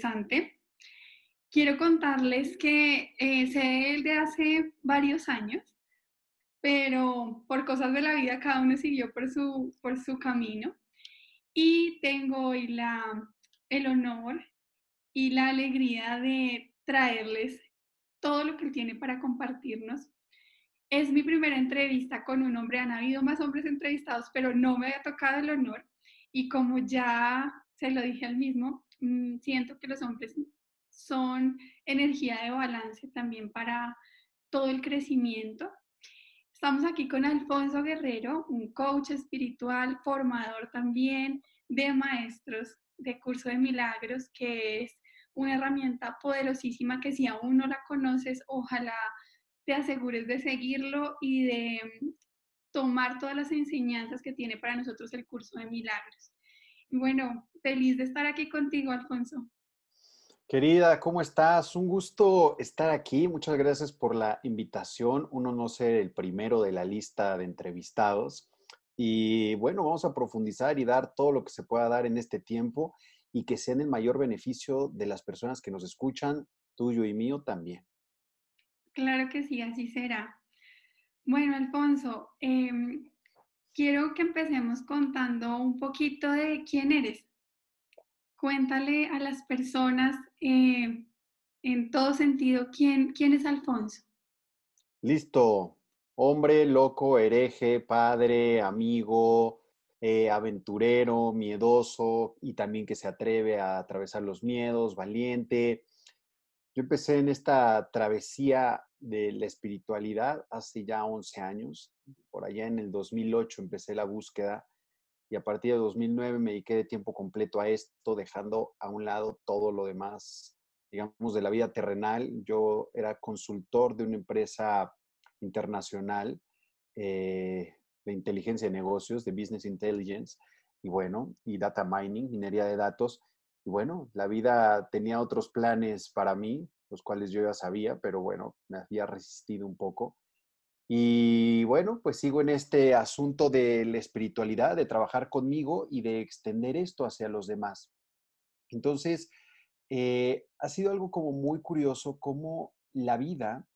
interesante. Quiero contarles que eh, sé de hace varios años, pero por cosas de la vida cada uno siguió por su, por su camino. Y tengo hoy la, el honor y la alegría de traerles todo lo que tiene para compartirnos. Es mi primera entrevista con un hombre, han habido más hombres entrevistados, pero no me había tocado el honor. Y como ya se lo dije al mismo, siento que los hombres son energía de balance también para todo el crecimiento. Estamos aquí con Alfonso Guerrero, un coach espiritual, formador también de maestros de curso de milagros, que es una herramienta poderosísima que si aún no la conoces, ojalá te asegures de seguirlo y de mm, tomar todas las enseñanzas que tiene para nosotros el curso de milagros. Bueno, feliz de estar aquí contigo, Alfonso. Querida, ¿cómo estás? Un gusto estar aquí. Muchas gracias por la invitación. Uno no ser el primero de la lista de entrevistados. Y bueno, vamos a profundizar y dar todo lo que se pueda dar en este tiempo y que sea en el mayor beneficio de las personas que nos escuchan, tuyo y mío también. Claro que sí, así será. Bueno, Alfonso, em, quiero que empecemos contando un poquito de quién eres. Cuéntale a las personas eh, en todo sentido quién, quién es Alfonso. Listo. Hombre, loco, hereje, padre, amigo, eh, aventurero, miedoso y también que se atreve a atravesar los miedos, valiente. Yo empecé en esta travesía de la espiritualidad hace ya 11 años. Por allá en el 2008 empecé la búsqueda y a partir de 2009 me dediqué de tiempo completo a esto, dejando a un lado todo lo demás, digamos, de la vida terrenal. Yo era consultor de una empresa internacional eh, de inteligencia de negocios, de business intelligence, y bueno, y data mining, minería de datos. Y bueno, la vida tenía otros planes para mí, los cuales yo ya sabía, pero bueno, me había resistido un poco. Y bueno, pues sigo en este asunto de la espiritualidad, de trabajar conmigo y de extender esto hacia los demás. Entonces, eh, ha sido algo como muy curioso cómo la vida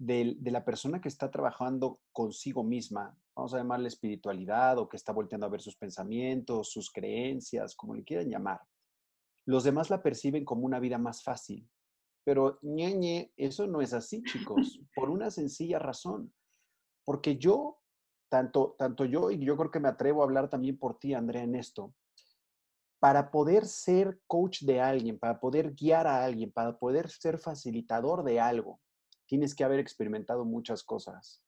de, la persona que está trabajando consigo misma, vamos a llamarle espiritualidad o que está volteando a ver sus pensamientos, sus creencias, como le quieran llamar, los demás la perciben como una vida más fácil. Pero ñeñe, eso no es así, chicos, por una sencilla razón. Porque yo, tanto, tanto yo, y yo creo que me atrevo a hablar también por ti, Andrea, en esto, para poder ser coach de alguien, para poder guiar a alguien, para poder ser facilitador de algo, tienes que haber experimentado muchas cosas.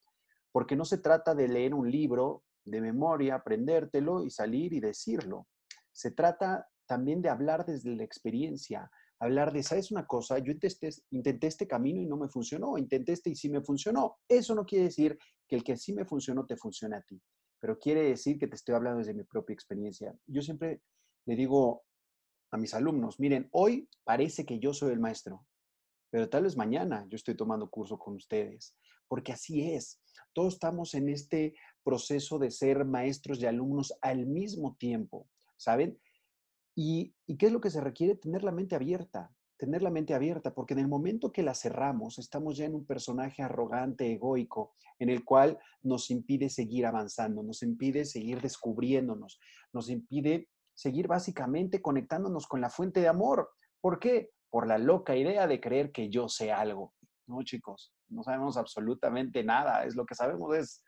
Porque no se trata de leer un libro de memoria, aprendértelo y salir y decirlo. Se trata también de hablar desde la experiencia, hablar de, ¿sabes una cosa? Yo intenté, intenté este camino y no me funcionó, intenté este y sí me funcionó. Eso no quiere decir que el que sí me funcionó te funcione a ti, pero quiere decir que te estoy hablando desde mi propia experiencia. Yo siempre le digo a mis alumnos, miren, hoy parece que yo soy el maestro, pero tal vez mañana yo estoy tomando curso con ustedes, porque así es. Todos estamos en este proceso de ser maestros y alumnos al mismo tiempo, ¿saben? ¿Y, qué es lo que se requiere? Tener la mente abierta, tener la mente abierta, porque en el momento que la cerramos, estamos ya en un personaje arrogante, egoico, en el cual nos impide seguir avanzando, nos impide seguir descubriéndonos, nos impide seguir básicamente conectándonos con la fuente de amor. ¿Por qué? por la loca idea de creer que yo sé algo. No, chicos, no sabemos absolutamente nada. Es lo que sabemos es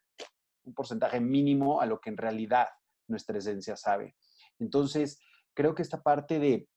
un porcentaje mínimo a lo que en realidad nuestra esencia sabe. Entonces, creo que esta parte de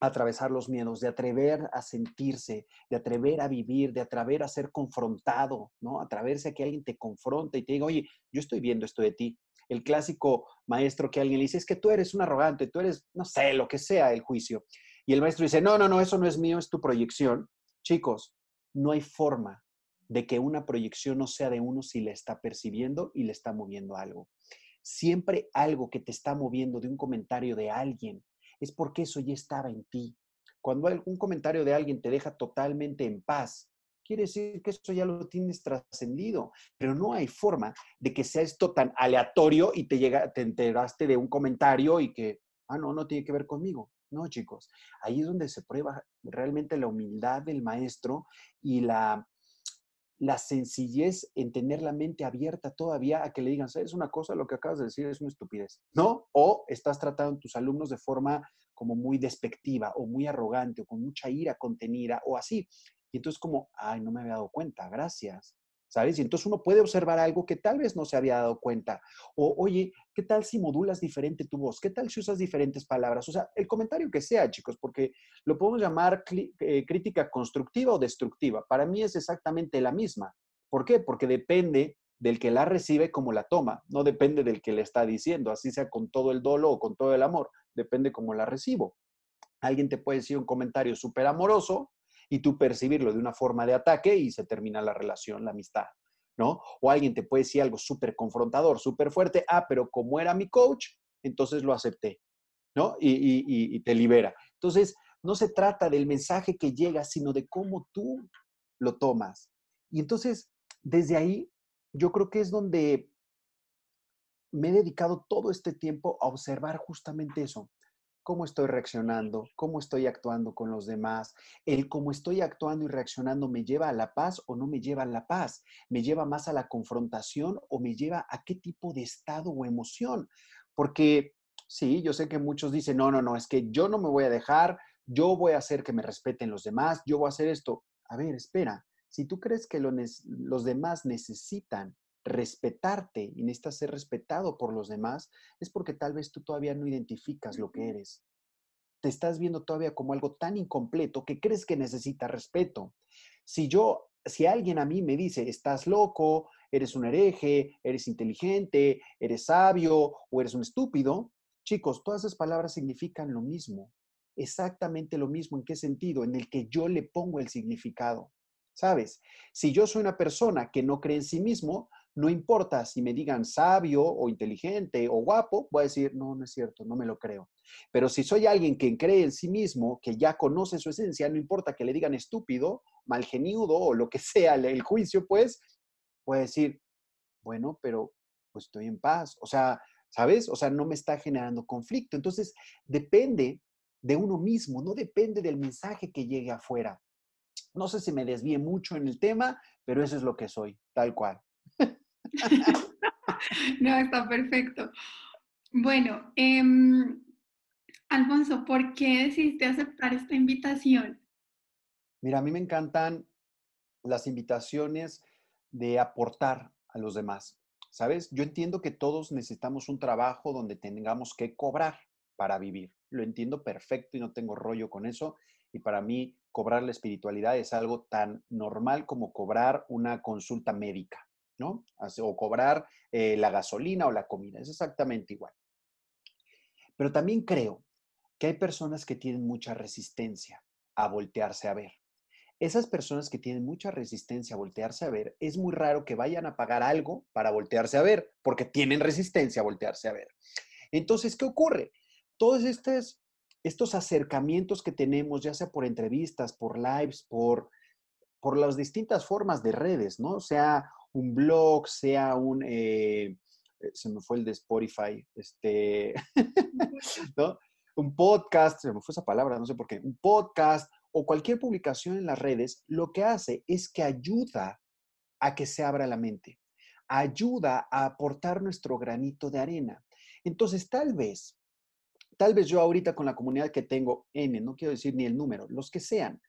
atravesar los miedos, de atrever a sentirse, de atrever a vivir, de atrever a ser confrontado, ¿no? Atreverse a que alguien te confronte y te diga, oye, yo estoy viendo esto de ti. El clásico maestro que alguien le dice, es que tú eres un arrogante, tú eres, no sé, lo que sea el juicio y el maestro dice, no, no, no, eso no es mío, es tu proyección. Chicos, no hay forma de que una proyección no sea de uno si le está percibiendo y le está moviendo algo. Siempre algo que te está moviendo de un comentario de alguien es porque eso ya estaba en ti. Cuando algún comentario de alguien te deja totalmente en paz, quiere decir que eso ya lo tienes trascendido, pero no hay forma de que sea esto tan aleatorio y te llega, te enteraste de un comentario y que, ah, no, no tiene que ver conmigo. No, chicos, ahí es donde se prueba realmente la humildad del maestro y la, la sencillez en tener la mente abierta todavía a que le digan, ¿sabes una cosa? Lo que acabas de decir es una estupidez, ¿no? O estás tratando a tus alumnos de forma como muy despectiva o muy arrogante o con mucha ira contenida o así. Y entonces como, ay, no me había dado cuenta, gracias. ¿Sabes? Y entonces uno puede observar algo que tal vez no se había dado cuenta. O, oye, ¿qué tal si modulas diferente tu voz? ¿Qué tal si usas diferentes palabras? O sea, el comentario que sea, chicos, porque lo podemos llamar eh, crítica constructiva o destructiva. Para mí es exactamente la misma. ¿Por qué? Porque depende del que la recibe como la toma, no depende del que le está diciendo, así sea con todo el dolo o con todo el amor, depende cómo la recibo. Alguien te puede decir un comentario súper amoroso y tú percibirlo de una forma de ataque y se termina la relación, la amistad, ¿no? O alguien te puede decir algo súper confrontador, súper fuerte, ah, pero como era mi coach, entonces lo acepté, ¿no? Y, y te libera. Entonces, no se trata del mensaje que llega, sino de cómo tú lo tomas. Y entonces, desde ahí, yo creo que es donde me he dedicado todo este tiempo a observar justamente eso cómo estoy reaccionando, cómo estoy actuando con los demás. El cómo estoy actuando y reaccionando me lleva a la paz o no me lleva a la paz. Me lleva más a la confrontación o me lleva a qué tipo de estado o emoción. Porque sí, yo sé que muchos dicen, no, no, no, es que yo no me voy a dejar, yo voy a hacer que me respeten los demás, yo voy a hacer esto. A ver, espera, si tú crees que los demás necesitan respetarte y necesitas ser respetado por los demás, es porque tal vez tú todavía no identificas lo que eres. Te estás viendo todavía como algo tan incompleto que crees que necesita respeto. Si yo, si alguien a mí me dice, estás loco, eres un hereje, eres inteligente, eres sabio o eres un estúpido, chicos, todas esas palabras significan lo mismo. Exactamente lo mismo. ¿En qué sentido? En el que yo le pongo el significado. ¿Sabes? Si yo soy una persona que no cree en sí mismo, no importa si me digan sabio o inteligente o guapo, voy a decir, no, no es cierto, no me lo creo. Pero si soy alguien que cree en sí mismo, que ya conoce su esencia, no importa que le digan estúpido, malgeniudo o lo que sea el juicio, pues, voy a decir, bueno, pero pues estoy en paz. O sea, ¿sabes? O sea, no me está generando conflicto. Entonces, depende de uno mismo, no depende del mensaje que llegue afuera. No sé si me desvíe mucho en el tema, pero eso es lo que soy, tal cual. no, está perfecto. Bueno, em, Alfonso, ¿por qué decidiste aceptar esta invitación? Mira, a mí me encantan las invitaciones de aportar a los demás. ¿Sabes? Yo entiendo que todos necesitamos un trabajo donde tengamos que cobrar para vivir. Lo entiendo perfecto y no tengo rollo con eso. Y para mí, cobrar la espiritualidad es algo tan normal como cobrar una consulta médica. ¿No? O cobrar eh, la gasolina o la comida, es exactamente igual. Pero también creo que hay personas que tienen mucha resistencia a voltearse a ver. Esas personas que tienen mucha resistencia a voltearse a ver, es muy raro que vayan a pagar algo para voltearse a ver, porque tienen resistencia a voltearse a ver. Entonces, ¿qué ocurre? Todos estos, estos acercamientos que tenemos, ya sea por entrevistas, por lives, por, por las distintas formas de redes, ¿no? Sea un blog, sea un, eh, eh, se me fue el de Spotify, este, ¿no? Un podcast, se me fue esa palabra, no sé por qué, un podcast o cualquier publicación en las redes, lo que hace es que ayuda a que se abra la mente, ayuda a aportar nuestro granito de arena. Entonces, tal vez, tal vez yo ahorita con la comunidad que tengo, N, no quiero decir ni el número, los que sean,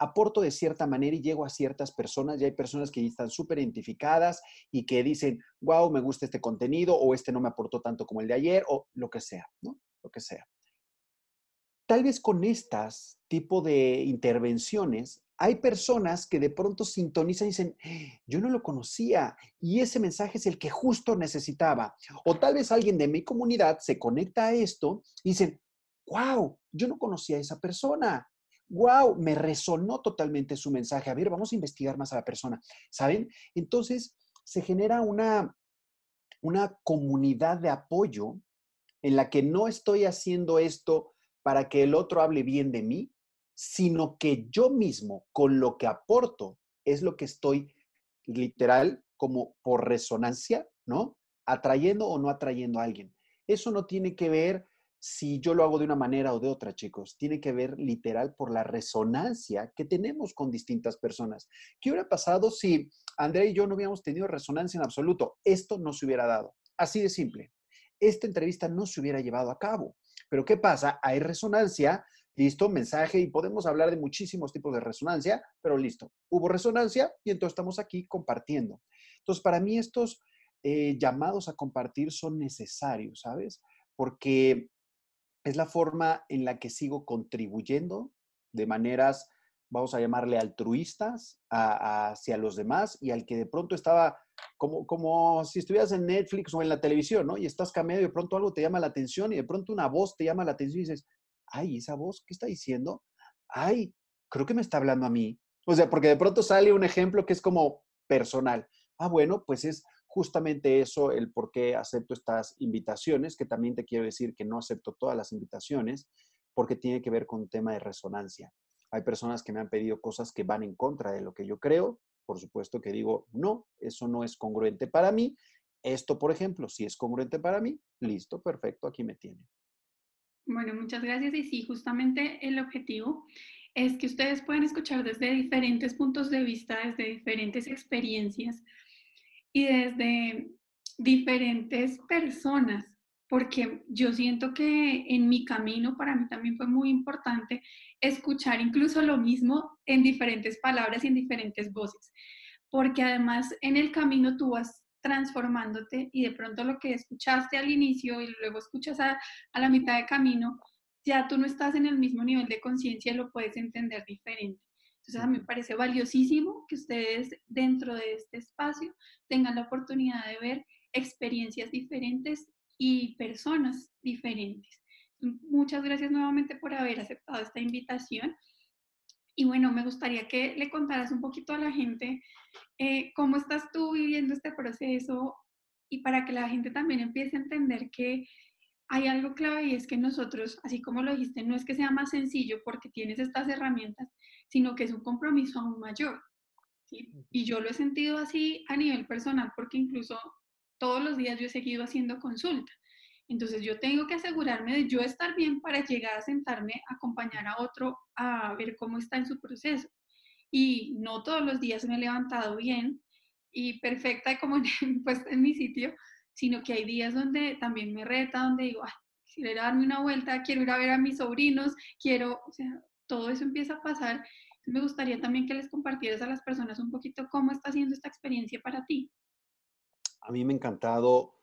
aporto de cierta manera y llego a ciertas personas y hay personas que están súper identificadas y que dicen, wow, me gusta este contenido o este no me aportó tanto como el de ayer o lo que sea, ¿no? Lo que sea. Tal vez con estas tipo de intervenciones hay personas que de pronto sintonizan y dicen, yo no lo conocía y ese mensaje es el que justo necesitaba. O tal vez alguien de mi comunidad se conecta a esto y dicen, wow, yo no conocía a esa persona wow, me resonó totalmente su mensaje. A ver, vamos a investigar más a la persona, ¿saben? Entonces, se genera una, una comunidad de apoyo en la que no estoy haciendo esto para que el otro hable bien de mí, sino que yo mismo, con lo que aporto, es lo que estoy literal como por resonancia, ¿no? Atrayendo o no atrayendo a alguien. Eso no tiene que ver si yo lo hago de una manera o de otra, chicos. Tiene que ver literal por la resonancia que tenemos con distintas personas. ¿Qué hubiera pasado si Andrea y yo no hubiéramos tenido resonancia en absoluto? Esto no se hubiera dado. Así de simple. Esta entrevista no se hubiera llevado a cabo. Pero ¿qué pasa? Hay resonancia, listo, mensaje y podemos hablar de muchísimos tipos de resonancia, pero listo, hubo resonancia y entonces estamos aquí compartiendo. Entonces, para mí estos eh, llamados a compartir son necesarios, ¿sabes? Porque es la forma en la que sigo contribuyendo de maneras, vamos a llamarle altruistas, hacia los demás y al que de pronto estaba como, como si estuvieras en Netflix o en la televisión, ¿no? Y estás cambiando y de pronto algo te llama la atención y de pronto una voz te llama la atención y dices, ay, esa voz, ¿qué está diciendo? Ay, creo que me está hablando a mí. O sea, porque de pronto sale un ejemplo que es como personal. Ah, bueno, pues es justamente eso el por qué acepto estas invitaciones, que también te quiero decir que no acepto todas las invitaciones, porque tiene que ver con un tema de resonancia. Hay personas que me han pedido cosas que van en contra de lo que yo creo. Por supuesto que digo, no, eso no es congruente para mí. Esto, por ejemplo, si es congruente para mí, listo, perfecto, aquí me tiene. Bueno, muchas gracias. Y sí, justamente el objetivo es que ustedes puedan escuchar desde diferentes puntos de vista, desde diferentes experiencias y desde diferentes personas, porque yo siento que en mi camino para mí también fue muy importante escuchar incluso lo mismo en diferentes palabras y en diferentes voces, porque además en el camino tú vas transformándote y de pronto lo que escuchaste al inicio y luego escuchas a, a la mitad de camino, ya tú no estás en el mismo nivel de conciencia y lo puedes entender diferente. Entonces a mí me parece valiosísimo que ustedes dentro de este espacio tengan la oportunidad de ver experiencias diferentes y personas diferentes. Muchas gracias nuevamente por haber aceptado esta invitación. Y bueno, me gustaría que le contaras un poquito a la gente eh, cómo estás tú viviendo este proceso y para que la gente también empiece a entender que hay algo clave y es que nosotros, así como lo dijiste, no es que sea más sencillo porque tienes estas herramientas, sino que es un compromiso aún mayor. Y yo lo he sentido así a nivel personal porque incluso todos los días yo he seguido haciendo consulta. Entonces yo tengo que asegurarme de yo estar bien para llegar a sentarme, a acompañar a otro a ver cómo está en su proceso. Y no todos los días me he levantado bien y perfecta como en, pues, en mi sitio, sino que hay días donde también me reta, donde digo, Ay, quiero darme una vuelta, quiero ir a ver a mis sobrinos, quiero, o sea, todo eso empieza a pasar. me gustaría también que les compartieras a las personas un poquito cómo está siendo esta experiencia para ti. A mí me ha encantado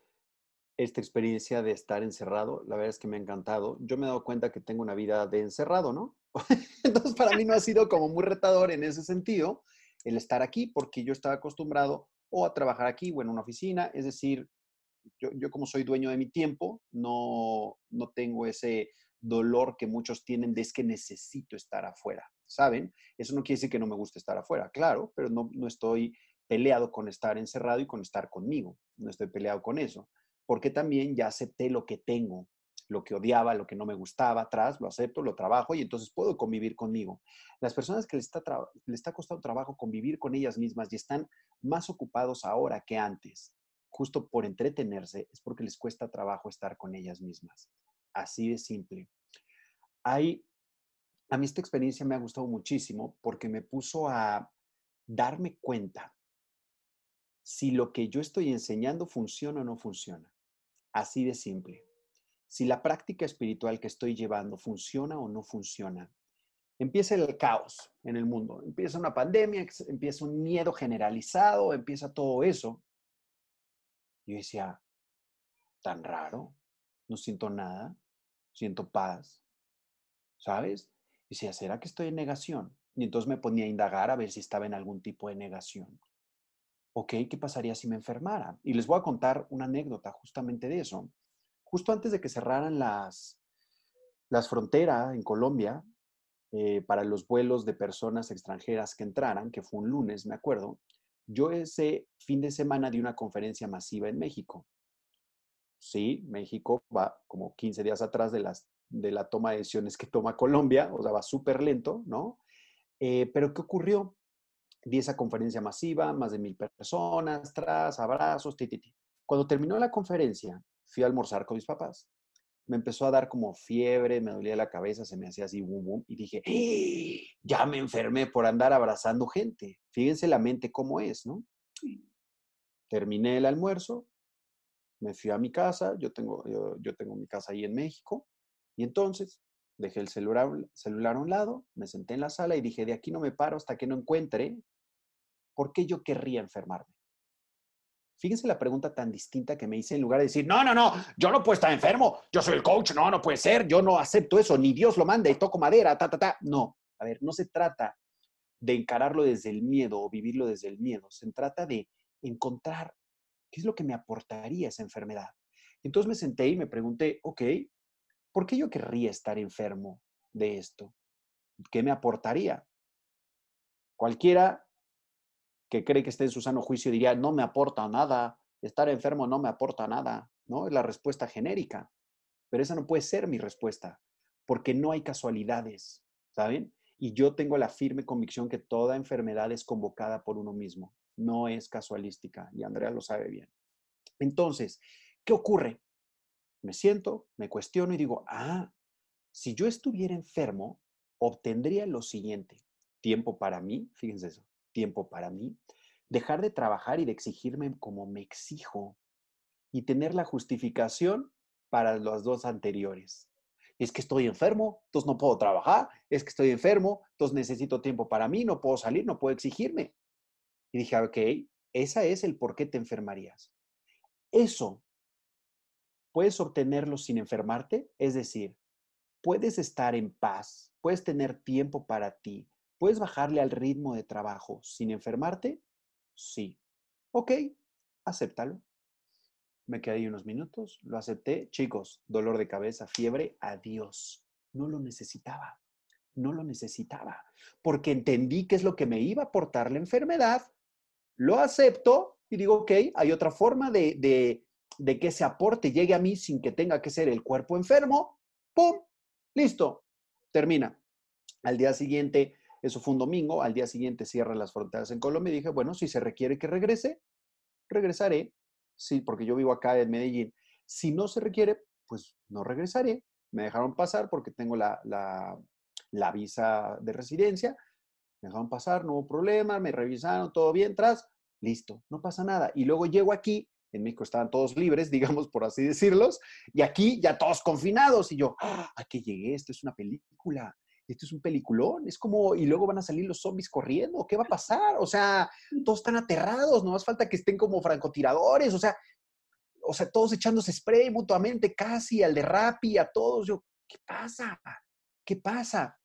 esta experiencia de estar encerrado. La verdad es que me ha encantado. Yo me he dado cuenta que tengo una vida de encerrado, ¿no? Entonces, para mí no ha sido como muy retador en ese sentido el estar aquí, porque yo estaba acostumbrado o a trabajar aquí o en una oficina, es decir, yo, como soy dueño de mi tiempo, no, no tengo ese dolor que muchos tienen de es que necesito estar afuera, ¿saben? Eso no quiere decir que no me guste estar afuera, claro, pero no, no estoy peleado con estar encerrado y con estar conmigo, no estoy peleado con eso, porque también ya acepté lo que tengo, lo que odiaba, lo que no me gustaba atrás, lo acepto, lo trabajo y entonces puedo convivir conmigo. Las personas que les está, les está costando trabajo convivir con ellas mismas y están más ocupados ahora que antes justo por entretenerse, es porque les cuesta trabajo estar con ellas mismas. Así de simple. Hay, a mí esta experiencia me ha gustado muchísimo porque me puso a darme cuenta si lo que yo estoy enseñando funciona o no funciona. Así de simple. Si la práctica espiritual que estoy llevando funciona o no funciona. Empieza el caos en el mundo, empieza una pandemia, empieza un miedo generalizado, empieza todo eso. Yo decía, tan raro, no siento nada, siento paz, ¿sabes? Y decía, ¿será que estoy en negación? Y entonces me ponía a indagar a ver si estaba en algún tipo de negación. Ok, ¿qué pasaría si me enfermara? Y les voy a contar una anécdota justamente de eso. Justo antes de que cerraran las, las fronteras en Colombia eh, para los vuelos de personas extranjeras que entraran, que fue un lunes, me acuerdo, yo ese fin de semana di una conferencia masiva en México. Sí, México va como 15 días atrás de, las, de la toma de decisiones que toma Colombia, o sea, va súper lento, ¿no? Eh, pero ¿qué ocurrió? di esa conferencia masiva, más de mil personas, tras, abrazos, ti, ti, ti. Cuando terminó la conferencia, fui a almorzar con mis papás. Me empezó a dar como fiebre, me dolía la cabeza, se me hacía así, boom, boom, y dije, ¡Eh! ya me enfermé por andar abrazando gente. Fíjense la mente cómo es, ¿no? Terminé el almuerzo, me fui a mi casa, yo tengo, yo, tengo mi casa ahí en México, y entonces dejé el celular, celular a un lado, me senté en la sala y dije, de aquí no me paro hasta que no encuentre por qué yo querría enfermarme. Fíjense la pregunta tan distinta que me hice en lugar de decir, no, no, no, yo no puedo estar enfermo, yo soy el coach, no, no puede ser, yo no acepto eso, ni Dios lo manda y toco madera, ta, ta, ta. No, a ver, no se trata de encararlo desde el miedo o vivirlo desde el miedo, se trata de encontrar qué es lo que me aportaría esa enfermedad. Entonces me senté y me pregunté, ok, ¿por qué yo querría estar enfermo de esto? ¿Qué me aportaría? Cualquiera que cree que esté en su sano juicio diría, no me aporta nada, estar enfermo no me aporta nada, ¿no? Es la respuesta genérica. Pero esa no puede ser mi respuesta, porque no hay casualidades, ¿saben? Y yo tengo la firme convicción que toda enfermedad es convocada por uno mismo, no es casualística, y Andrea lo sabe bien. Entonces, ¿qué ocurre? Me siento, me cuestiono y digo, ah, si yo estuviera enfermo, obtendría lo siguiente, tiempo para mí, fíjense eso, tiempo para mí, dejar de trabajar y de exigirme como me exijo y tener la justificación para los dos anteriores. Es que estoy enfermo, entonces no puedo trabajar, es que estoy enfermo, entonces necesito tiempo para mí, no puedo salir, no puedo exigirme. Y dije, ok, esa es el por qué te enfermarías. Eso puedes obtenerlo sin enfermarte, es decir, puedes estar en paz, puedes tener tiempo para ti, ¿Puedes bajarle al ritmo de trabajo sin enfermarte? Sí. Ok, acéptalo. Me quedé ahí unos minutos, lo acepté. Chicos, dolor de cabeza, fiebre, adiós. No lo necesitaba. No lo necesitaba. Porque entendí qué es lo que me iba a aportar la enfermedad. Lo acepto y digo, ok, hay otra forma de, de, de que ese aporte llegue a mí sin que tenga que ser el cuerpo enfermo. ¡Pum! Listo. Termina. Al día siguiente eso fue un domingo, al día siguiente cierran las fronteras en Colombia y dije, bueno, si se requiere que regrese, regresaré. Sí, porque yo vivo acá en Medellín. Si no se requiere, pues no regresaré. Me dejaron pasar porque tengo la, la, visa de residencia. Me dejaron pasar, no hubo problema, me revisaron, todo bien, tras, listo, no pasa nada. Y luego llego aquí, en México estaban todos libres, digamos, por así decirlos, y aquí ya todos confinados. Y yo, ¡ah! ¿a qué llegué? Esto es una película esto es un peliculón, es como, y luego van a salir los zombies corriendo, ¿qué va a pasar? O sea, todos están aterrados, no más falta que estén como francotiradores, o sea, o sea, todos echándose spray mutuamente, casi al de Rappi, a todos. Yo, ¿qué pasa? ¿Qué pasa?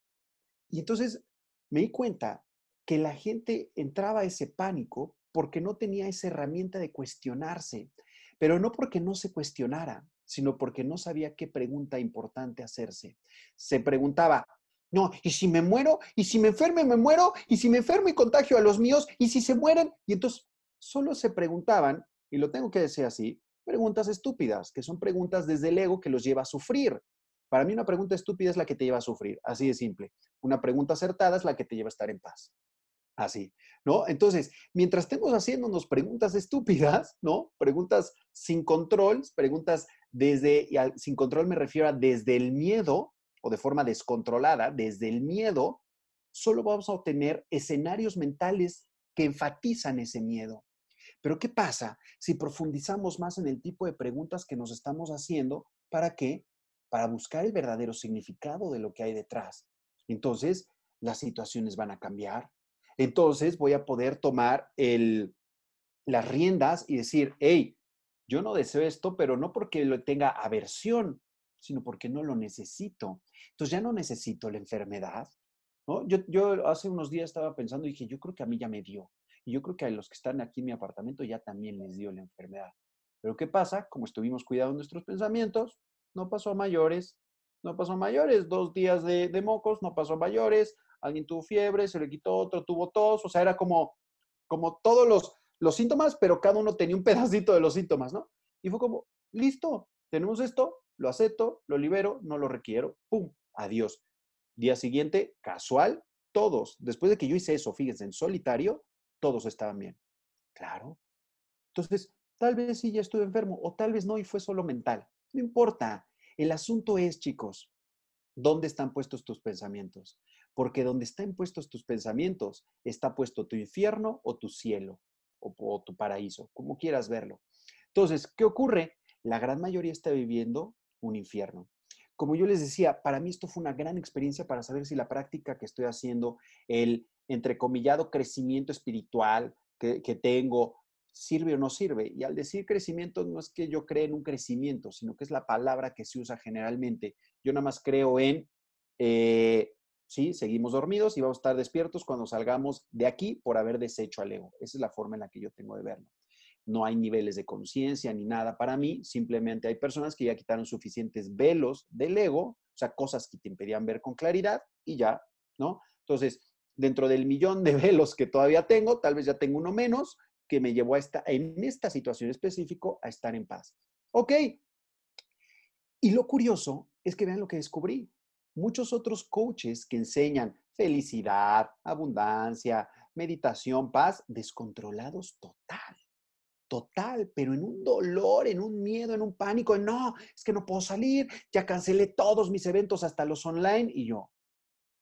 Y entonces me di cuenta que la gente entraba a ese pánico porque no tenía esa herramienta de cuestionarse, pero no porque no se cuestionara, sino porque no sabía qué pregunta importante hacerse. Se preguntaba, no, y si me muero, y si me enferme, me muero, y si me enfermo y contagio a los míos, y si se mueren. Y entonces solo se preguntaban, y lo tengo que decir así, preguntas estúpidas, que son preguntas desde el ego que los lleva a sufrir. Para mí una pregunta estúpida es la que te lleva a sufrir, así de simple. Una pregunta acertada es la que te lleva a estar en paz. Así, ¿no? Entonces, mientras estemos haciéndonos preguntas estúpidas, ¿no? Preguntas sin control, preguntas desde, y sin control me refiero a desde el miedo, o de forma descontrolada, desde el miedo, solo vamos a obtener escenarios mentales que enfatizan ese miedo. Pero ¿qué pasa si profundizamos más en el tipo de preguntas que nos estamos haciendo? ¿Para qué? Para buscar el verdadero significado de lo que hay detrás. Entonces, las situaciones van a cambiar. Entonces, voy a poder tomar el, las riendas y decir, hey, yo no deseo esto, pero no porque lo tenga aversión, sino porque no lo necesito. Entonces ya no necesito la enfermedad. ¿no? Yo, yo hace unos días estaba pensando y dije, yo creo que a mí ya me dio. Y yo creo que a los que están aquí en mi apartamento ya también les dio la enfermedad. Pero ¿qué pasa? Como estuvimos cuidando nuestros pensamientos, no pasó a mayores, no pasó a mayores, dos días de, mocos, no pasó a mayores, alguien tuvo fiebre, se le quitó otro, tuvo tos, o sea, era como, como todos los, los síntomas, pero cada uno tenía un pedacito de los síntomas, ¿no? Y fue como, listo, tenemos esto, lo acepto, lo libero, no lo requiero, ¡pum! Adiós. Día siguiente, casual, todos, después de que yo hice eso, fíjense, en solitario, todos estaban bien. Claro. Entonces, tal vez sí ya estuve enfermo o tal vez no y fue solo mental. No importa. El asunto es, chicos, ¿dónde están puestos tus pensamientos? Porque donde están puestos tus pensamientos está puesto tu infierno o tu cielo o, o tu paraíso, como quieras verlo. Entonces, ¿qué ocurre? La gran mayoría está viviendo un infierno. Como yo les decía, para mí esto fue una gran experiencia para saber si la práctica que estoy haciendo, el entrecomillado crecimiento espiritual que, tengo, sirve o no sirve. Y al decir crecimiento, no es que yo cree en un crecimiento, sino que es la palabra que se usa generalmente. Yo nada más creo en, eh, sí, seguimos dormidos y vamos a estar despiertos cuando salgamos de aquí por haber deshecho al ego. Esa es la forma en la que yo tengo de verlo no hay niveles de conciencia ni nada para mí, simplemente hay personas que ya quitaron suficientes velos del ego, o sea, cosas que te impedían ver con claridad y ya, ¿no? Entonces, dentro del millón de velos que todavía tengo, tal vez ya tengo uno menos que me llevó a esta, en esta situación específica a estar en paz. Ok. Y lo curioso es que vean lo que descubrí. Muchos otros coaches que enseñan felicidad, abundancia, meditación, paz, descontrolados total total, pero en un dolor, en un miedo, en un pánico, no, es que no puedo salir, ya cancelé todos mis eventos, hasta los online, y yo,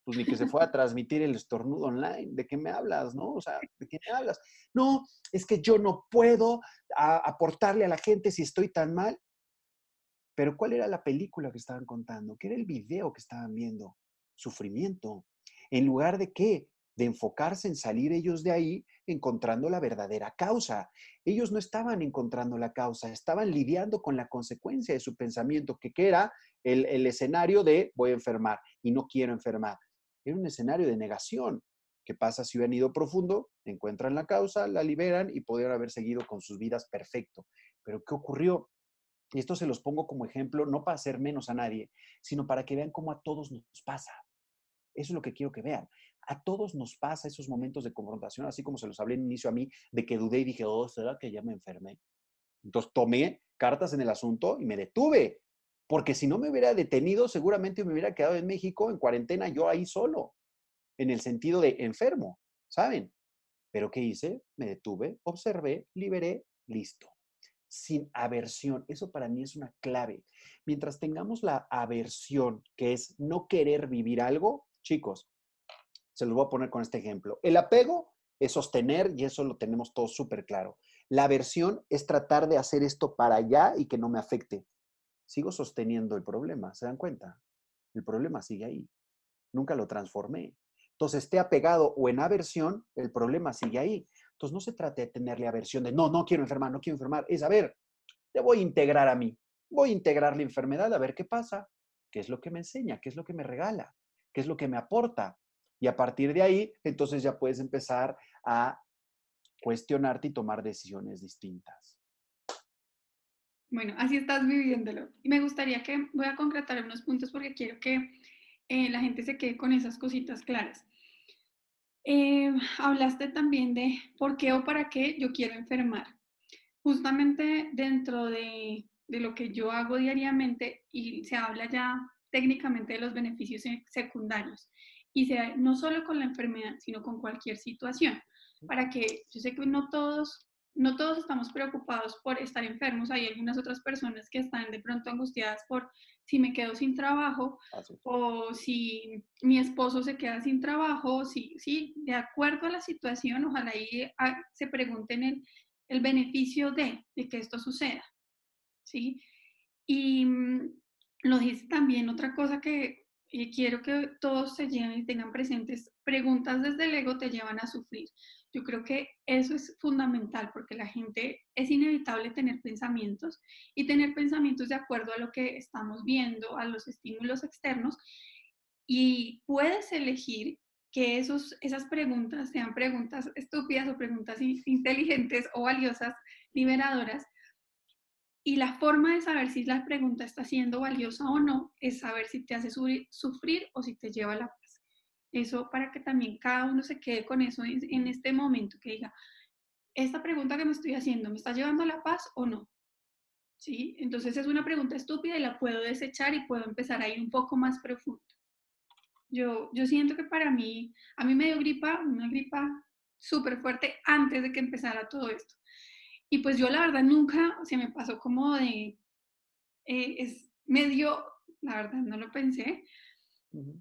pues ni que se fuera a transmitir el estornudo online, ¿de qué me hablas, no? O sea, ¿de qué me hablas? No, es que yo no puedo aportarle a la gente si estoy tan mal. Pero ¿cuál era la película que estaban contando? ¿Qué era el video que estaban viendo? Sufrimiento. En lugar de qué? de enfocarse en salir ellos de ahí encontrando la verdadera causa. Ellos no estaban encontrando la causa, estaban lidiando con la consecuencia de su pensamiento, que, era el, el escenario de voy a enfermar y no quiero enfermar. Era un escenario de negación. ¿Qué pasa si hubieran ido profundo? Encuentran la causa, la liberan y podrían haber seguido con sus vidas perfecto. Pero ¿qué ocurrió? Y esto se los pongo como ejemplo, no para hacer menos a nadie, sino para que vean cómo a todos nos pasa. Eso es lo que quiero que vean. A todos nos pasa esos momentos de confrontación, así como se los hablé en inicio a mí, de que dudé y dije, oh, ¿será que ya me enfermé? Entonces tomé cartas en el asunto y me detuve, porque si no me hubiera detenido, seguramente me hubiera quedado en México en cuarentena yo ahí solo, en el sentido de enfermo, ¿saben? Pero ¿qué hice? Me detuve, observé, liberé, listo. Sin aversión. Eso para mí es una clave. Mientras tengamos la aversión, que es no querer vivir algo, chicos, se los voy a poner con este ejemplo. El apego es sostener y eso lo tenemos todo súper claro. La aversión es tratar de hacer esto para allá y que no me afecte. Sigo sosteniendo el problema, ¿se dan cuenta? El problema sigue ahí. Nunca lo transformé. Entonces, esté apegado o en aversión, el problema sigue ahí. Entonces, no se trata de tenerle aversión de, no, no quiero enfermar, no quiero enfermar. Es, a ver, te voy a integrar a mí. Voy a integrar la enfermedad a ver qué pasa, qué es lo que me enseña, qué es lo que me regala, qué es lo que me aporta. Y a partir de ahí, entonces ya puedes empezar a cuestionarte y tomar decisiones distintas. Bueno, así estás viviéndolo. Y me gustaría que voy a concretar unos puntos porque quiero que eh, la gente se quede con esas cositas claras. Eh, hablaste también de por qué o para qué yo quiero enfermar. Justamente dentro de, de lo que yo hago diariamente y se habla ya técnicamente de los beneficios secundarios y sea no solo con la enfermedad, sino con cualquier situación, para que yo sé que no todos no todos estamos preocupados por estar enfermos, hay algunas otras personas que están de pronto angustiadas por si me quedo sin trabajo o si mi esposo se queda sin trabajo, si, sí, de acuerdo a la situación, ojalá ahí ah, se pregunten el, el beneficio de, de, que esto suceda, ¿sí? Y mm, lo dice también otra cosa que y quiero que todos se lleven y tengan presentes, preguntas desde el ego te llevan a sufrir. Yo creo que eso es fundamental porque la gente es inevitable tener pensamientos y tener pensamientos de acuerdo a lo que estamos viendo, a los estímulos externos y puedes elegir que esos, esas preguntas sean preguntas estúpidas o preguntas inteligentes o valiosas, liberadoras, y la forma de saber si la pregunta está siendo valiosa o no es saber si te hace sufrir o si te lleva a la paz. Eso para que también cada uno se quede con eso en este momento, que diga, esta pregunta que me estoy haciendo, ¿me está llevando a la paz o no? ¿Sí? Entonces es una pregunta estúpida y la puedo desechar y puedo empezar a ir un poco más profundo. Yo, yo siento que para mí, a mí me dio gripa, una gripa súper fuerte antes de que empezara todo esto. Y pues yo la verdad nunca, se me pasó como de, eh, es medio, la verdad no lo pensé,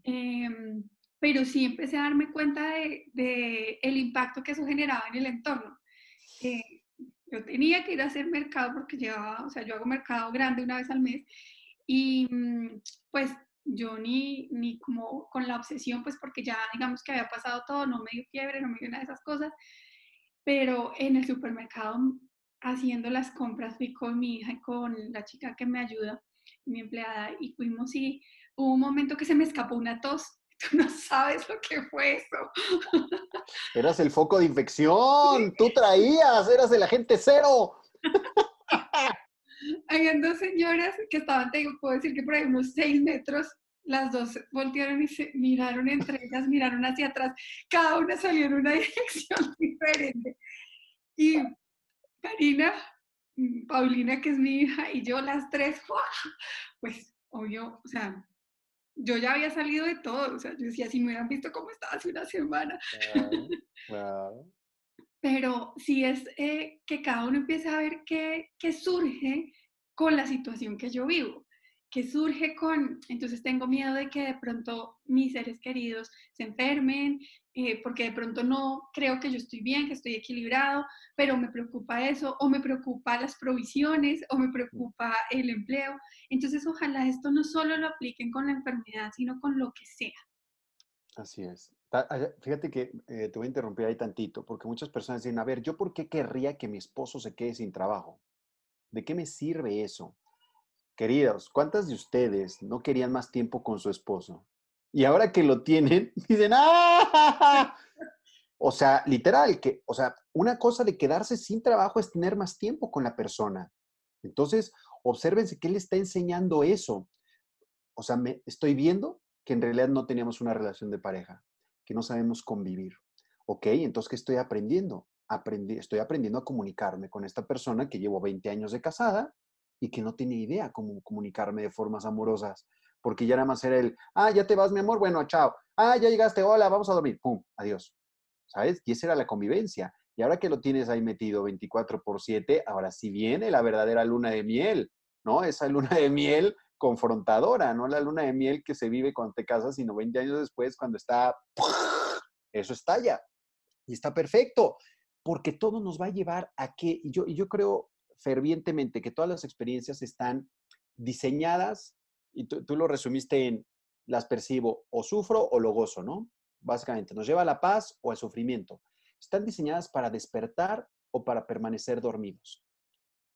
em, pero sí empecé a darme cuenta de, de, el impacto que eso generaba en el entorno. Eh, yo tenía que ir a hacer mercado porque llevaba, o sea, yo hago mercado grande una vez al mes y mm, pues yo ni, ni como con la obsesión, pues porque ya digamos que había pasado todo, no me dio fiebre, no me dio nada de esas cosas, pero en el supermercado haciendo las compras fui con mi hija y con la chica que me ayuda, mi empleada, y fuimos y hubo un momento que se me escapó una tos. Tú no sabes lo que fue eso. Eras el foco de infección, tú traías, eras el agente cero. Habían dos señoras que estaban, te digo, puedo decir que por ahí unos seis metros, las dos voltearon y se miraron entre ellas, miraron hacia atrás, cada una salió en una dirección diferente. Y Karina, mm, Paulina, que es mi hija, y yo las tres, pues obvio, o sea, yo ya había salido de todo, o sea, yo decía, si me hubieran visto cómo estaba hace una semana. Pero sí es eh, que cada uno empiece a ver qué, qué surge con la situación que yo vivo que surge con, entonces tengo miedo de que de pronto mis seres queridos se enfermen, eh, porque de pronto no creo que yo estoy bien, que estoy equilibrado, pero me preocupa eso, o me preocupa las provisiones, o me preocupa el empleo. Entonces ojalá esto no solo lo apliquen con la enfermedad, sino con lo que sea. Así es. Fíjate que eh, te voy a interrumpir ahí tantito, porque muchas personas dicen, a ver, ¿yo por qué querría que mi esposo se quede sin trabajo? ¿De qué me sirve eso? Queridos, ¿cuántas de ustedes no querían más tiempo con su esposo? Y ahora que lo tienen, dicen, ¡ah! O sea, literal, que, o sea, una cosa de quedarse sin trabajo es tener más tiempo con la persona. Entonces, obsérvense qué le está enseñando eso. O sea, me estoy viendo que en realidad no teníamos una relación de pareja, que no sabemos convivir. Ok, entonces, ¿qué estoy aprendiendo? Estoy aprendiendo a comunicarme con esta persona que llevo 20 años de casada y que no tenía idea cómo comunicarme de formas amorosas, porque ya nada más era el, ah, ya te vas, mi amor, bueno, chao, ah, ya llegaste, hola, vamos a dormir, pum, adiós, ¿sabes? Y esa era la convivencia. Y ahora que lo tienes ahí metido 24 por 7, ahora sí viene la verdadera luna de miel, ¿no? Esa luna de miel confrontadora, no la luna de miel que se vive cuando te casas, sino 20 años después cuando está, eso estalla. Y está perfecto, porque todo nos va a llevar a que, y yo, y yo creo fervientemente que todas las experiencias están diseñadas, y tú, lo resumiste en las percibo o sufro o lo gozo, ¿no? Básicamente, nos lleva a la paz o al sufrimiento. Están diseñadas para despertar o para permanecer dormidos.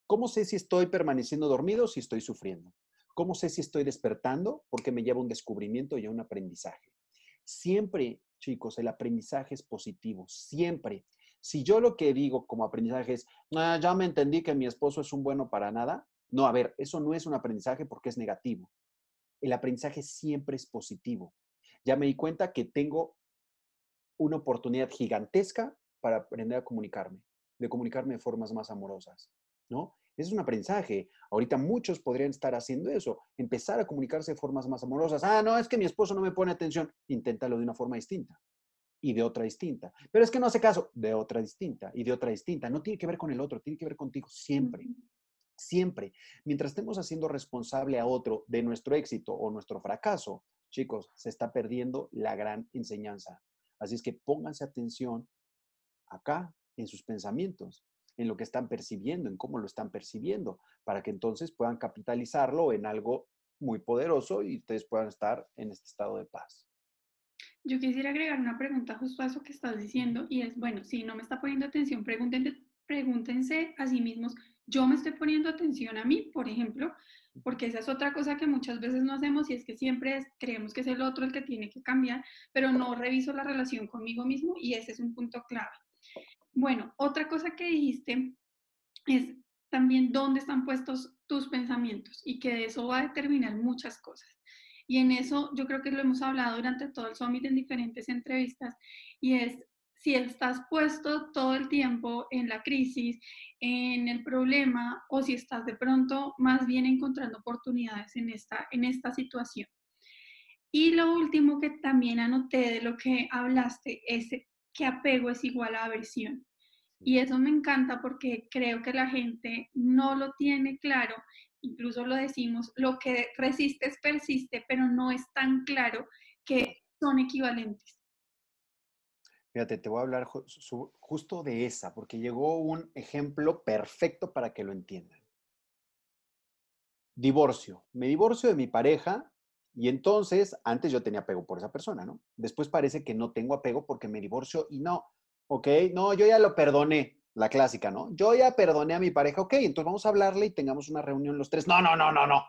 ¿Cómo sé si estoy permaneciendo dormido o si estoy sufriendo? ¿Cómo sé si estoy despertando? Porque me lleva un descubrimiento y a un aprendizaje. Siempre, chicos, el aprendizaje es positivo, siempre. Si yo lo que digo como aprendizaje es, ah, ya me entendí que mi esposo es un bueno para nada, no, a ver, eso no es un aprendizaje porque es negativo. El aprendizaje siempre es positivo. Ya me di cuenta que tengo una oportunidad gigantesca para aprender a comunicarme, de comunicarme de formas más amorosas, ¿no? Es un aprendizaje. Ahorita muchos podrían estar haciendo eso, empezar a comunicarse de formas más amorosas. Ah, no, es que mi esposo no me pone atención. Inténtalo de una forma distinta y de otra distinta. Pero es que no hace caso, de otra distinta y de otra distinta. No tiene que ver con el otro, tiene que ver contigo siempre. Siempre. Mientras estemos haciendo responsable a otro de nuestro éxito o nuestro fracaso, chicos, se está perdiendo la gran enseñanza. Así es que pónganse atención acá en sus pensamientos, en lo que están percibiendo, en cómo lo están percibiendo, para que entonces puedan capitalizarlo en algo muy poderoso y ustedes puedan estar en este estado de paz. Yo quisiera agregar una pregunta justo a eso que estás diciendo y es, bueno, si no me está poniendo atención, pregúntense, a sí mismos, yo me estoy poniendo atención a mí, por ejemplo, porque esa es otra cosa que muchas veces no hacemos y es que siempre creemos que es el otro el que tiene que cambiar, pero no reviso la relación conmigo mismo y ese es un punto clave. Bueno, otra cosa que dijiste es también dónde están puestos tus pensamientos y que de eso va a determinar muchas cosas. Y en eso yo creo que lo hemos hablado durante todo el summit en diferentes entrevistas y es si estás puesto todo el tiempo en la crisis, en el problema o si estás de pronto más bien encontrando oportunidades en esta, en esta situación. Y lo último que también anoté de lo que hablaste es que apego es igual a aversión. Y eso me encanta porque creo que la gente no lo tiene claro, incluso lo decimos, lo que resistes persiste, pero no es tan claro que son equivalentes. Fíjate, te voy a hablar justo de esa, porque llegó un ejemplo perfecto para que lo entiendan. Divorcio. Me divorcio de mi pareja y entonces, antes yo tenía apego por esa persona, ¿no? Después parece que no tengo apego porque me divorcio y no, ¿ok? No, yo ya lo perdoné, la clásica, ¿no? Yo ya perdoné a mi pareja, ok, entonces vamos a hablarle y tengamos una reunión los tres. No, no, no, no, no.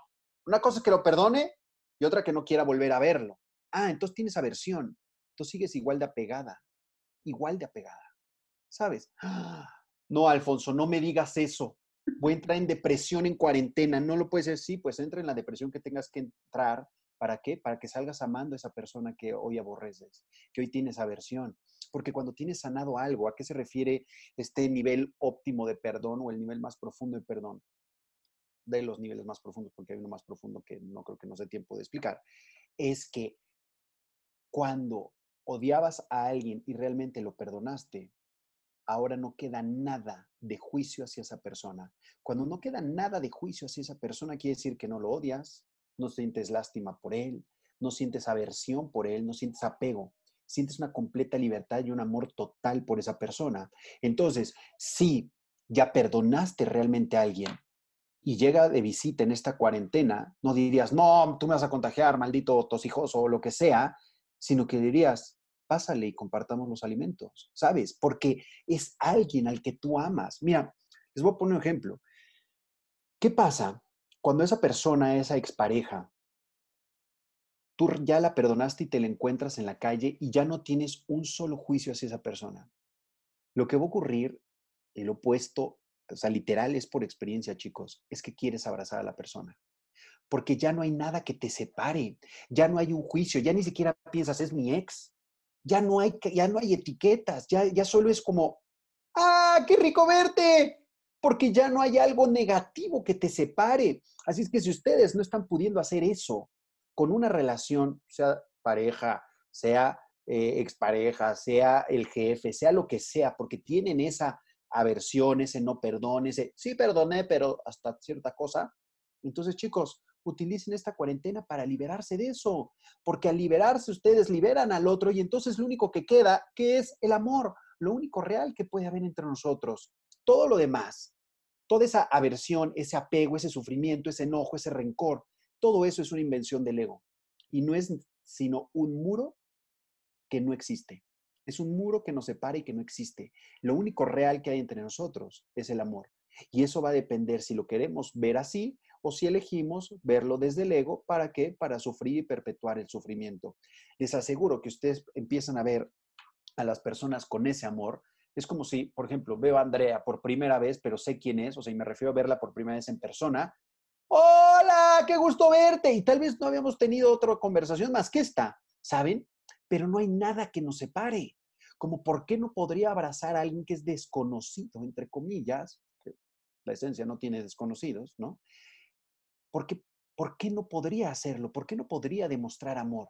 Una cosa es que lo perdone y otra que no quiera volver a verlo. Ah, entonces tienes aversión. Tú sigues igual de apegada igual de apegada, ¿sabes? No, Alfonso, no me digas eso. Voy a entrar en depresión en cuarentena. No lo puedes decir. Sí, pues entra en la depresión que tengas que entrar. ¿Para qué? Para que salgas amando a esa persona que hoy aborreces, que hoy tienes aversión. Porque cuando tienes sanado algo, ¿a qué se refiere este nivel óptimo de perdón o el nivel más profundo de perdón? De los niveles más profundos, porque hay uno más profundo que no creo que nos dé tiempo de explicar. Es que cuando odiabas a alguien y realmente lo perdonaste, ahora no queda nada de juicio hacia esa persona. Cuando no queda nada de juicio hacia esa persona, quiere decir que no lo odias, no sientes lástima por él, no sientes aversión por él, no sientes apego, sientes una completa libertad y un amor total por esa persona. Entonces, si ya perdonaste realmente a alguien y llega de visita en esta cuarentena, no dirías, no, tú me vas a contagiar, maldito tosijoso o lo que sea, sino que dirías, pásale y compartamos los alimentos, ¿sabes? Porque es alguien al que tú amas. Mira, les voy a poner un ejemplo. ¿Qué pasa cuando esa persona, esa expareja, tú ya la perdonaste y te la encuentras en la calle y ya no tienes un solo juicio hacia esa persona? Lo que va a ocurrir, el opuesto, o sea, literal es por experiencia, chicos, es que quieres abrazar a la persona porque ya no hay nada que te separe, ya no hay un juicio, ya ni siquiera piensas, es mi ex, ya no hay, ya no hay etiquetas, ya, ya solo es como, ¡ah, qué rico verte! Porque ya no hay algo negativo que te separe. Así es que si ustedes no están pudiendo hacer eso con una relación, sea pareja, sea eh, expareja, sea el jefe, sea lo que sea, porque tienen esa aversión, ese no perdón, ese sí perdoné, pero hasta cierta cosa. Entonces, chicos, utilicen esta cuarentena para liberarse de eso, porque al liberarse ustedes liberan al otro y entonces lo único que queda, que es el amor, lo único real que puede haber entre nosotros. Todo lo demás, toda esa aversión, ese apego, ese sufrimiento, ese enojo, ese rencor, todo eso es una invención del ego y no es sino un muro que no existe. Es un muro que nos separa y que no existe. Lo único real que hay entre nosotros es el amor. Y eso va a depender si lo queremos ver así o si elegimos verlo desde el ego, ¿para qué? Para sufrir y perpetuar el sufrimiento. Les aseguro que ustedes empiezan a ver a las personas con ese amor. Es como si, por ejemplo, veo a Andrea por primera vez, pero sé quién es, o sea, y me refiero a verla por primera vez en persona. Qué gusto verte. Y tal vez no habíamos tenido otra conversación más que esta, ¿saben? Pero no hay nada que nos separe. Como por qué no podría abrazar a alguien que es desconocido, entre comillas. La esencia no tiene desconocidos, ¿no? Porque, ¿por qué no podría hacerlo? ¿Por qué no podría demostrar amor?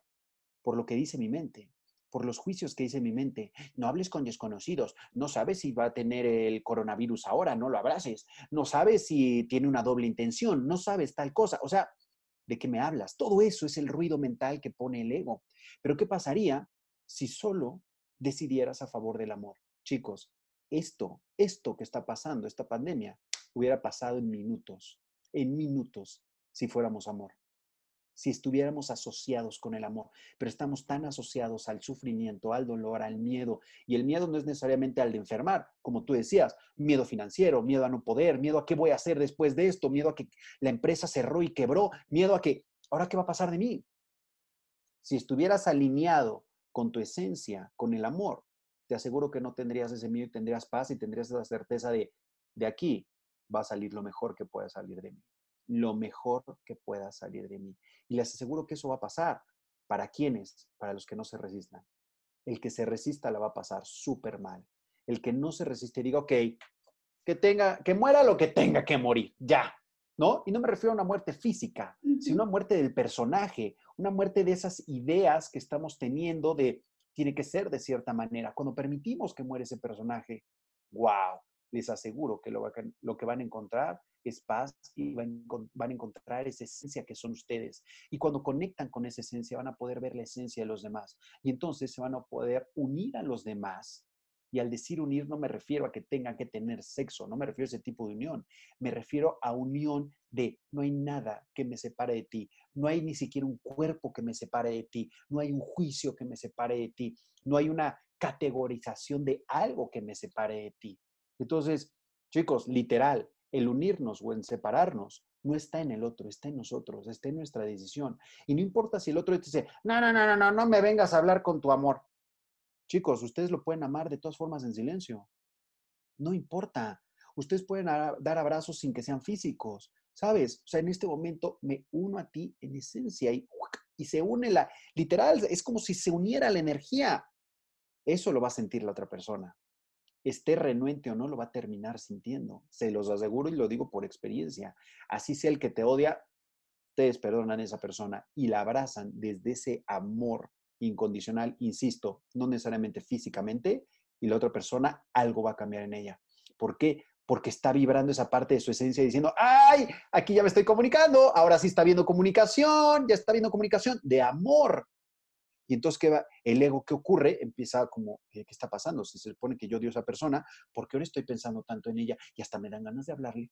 Por lo que dice mi mente, por los juicios que dice mi mente. No hables con desconocidos. No sabes si va a tener el coronavirus ahora, no lo abraces. No sabes si tiene una doble intención. No sabes tal cosa. O sea, ¿de qué me hablas? Todo eso es el ruido mental que pone el ego. Pero ¿qué pasaría si solo decidieras a favor del amor? Chicos, esto, esto que está pasando, esta pandemia, hubiera pasado en minutos, en minutos si fuéramos amor, si estuviéramos asociados con el amor, pero estamos tan asociados al sufrimiento, al dolor, al miedo, y el miedo no es necesariamente al de enfermar, como tú decías, miedo financiero, miedo a no poder, miedo a qué voy a hacer después de esto, miedo a que la empresa cerró y quebró, miedo a que, ahora qué va a pasar de mí. Si estuvieras alineado con tu esencia, con el amor, te aseguro que no tendrías ese miedo y tendrías paz y tendrías esa certeza de, de aquí va a salir lo mejor que pueda salir de mí lo mejor que pueda salir de mí. Y les aseguro que eso va a pasar. ¿Para quiénes? Para los que no se resistan. El que se resista la va a pasar súper mal. El que no se resiste diga, ok, que tenga, que muera lo que tenga que morir, ya, ¿no? Y no me refiero a una muerte física, sino una muerte del personaje, una muerte de esas ideas que estamos teniendo de tiene que ser de cierta manera. Cuando permitimos que muere ese personaje, wow, les aseguro que lo, lo que van a encontrar es paz y van, van, a encontrar esa esencia que son ustedes. Y cuando conectan con esa esencia, van a poder ver la esencia de los demás. Y entonces se van a poder unir a los demás. Y al decir unir no me refiero a que tengan que tener sexo, no me refiero a ese tipo de unión, me refiero a unión de no hay nada que me separe de ti, no hay ni siquiera un cuerpo que me separe de ti, no hay un juicio que me separe de ti, no hay una categorización de algo que me separe de ti. Entonces, chicos, literal, el unirnos o el separarnos no está en el otro, está en nosotros, está en nuestra decisión. Y no importa si el otro te dice, no, no, no, no, no, no me vengas a hablar con tu amor. Chicos, ustedes lo pueden amar de todas formas en silencio. No importa. Ustedes pueden dar abrazos sin que sean físicos, ¿sabes? O sea, en este momento me uno a ti en esencia y, y se une la, literal, es como si se uniera la energía. Eso lo va a sentir la otra persona esté renuente o no, lo va a terminar sintiendo. Se los aseguro y lo digo por experiencia. Así sea el que te odia, ustedes perdonan a esa persona y la abrazan desde ese amor incondicional, insisto, no necesariamente físicamente, y la otra persona algo va a cambiar en ella. ¿Por qué? Porque está vibrando esa parte de su esencia diciendo, ay, aquí ya me estoy comunicando, ahora sí está viendo comunicación, ya está viendo comunicación de amor, y entonces, ¿qué va? El ego, ¿qué ocurre? Empieza como, ¿qué está pasando? Si se supone que yo dio a esa persona, ¿por qué ahora estoy pensando tanto en ella? Y hasta me dan ganas de hablarle.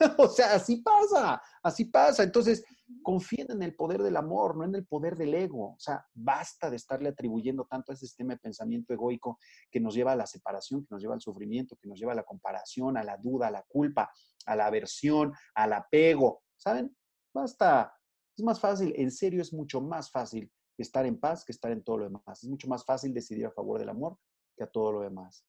o sea, así pasa, así pasa. Entonces, confíen en el poder del amor, no en el poder del ego. O sea, basta de estarle atribuyendo tanto a ese sistema de pensamiento egoico que nos lleva a la separación, que nos lleva al sufrimiento, que nos lleva a la comparación, a la duda, a la culpa, a la aversión, al apego. ¿Saben? Basta. Es más fácil, en serio es mucho más fácil estar en paz que estar en todo lo demás. Es mucho más fácil decidir a favor del amor que a todo lo demás.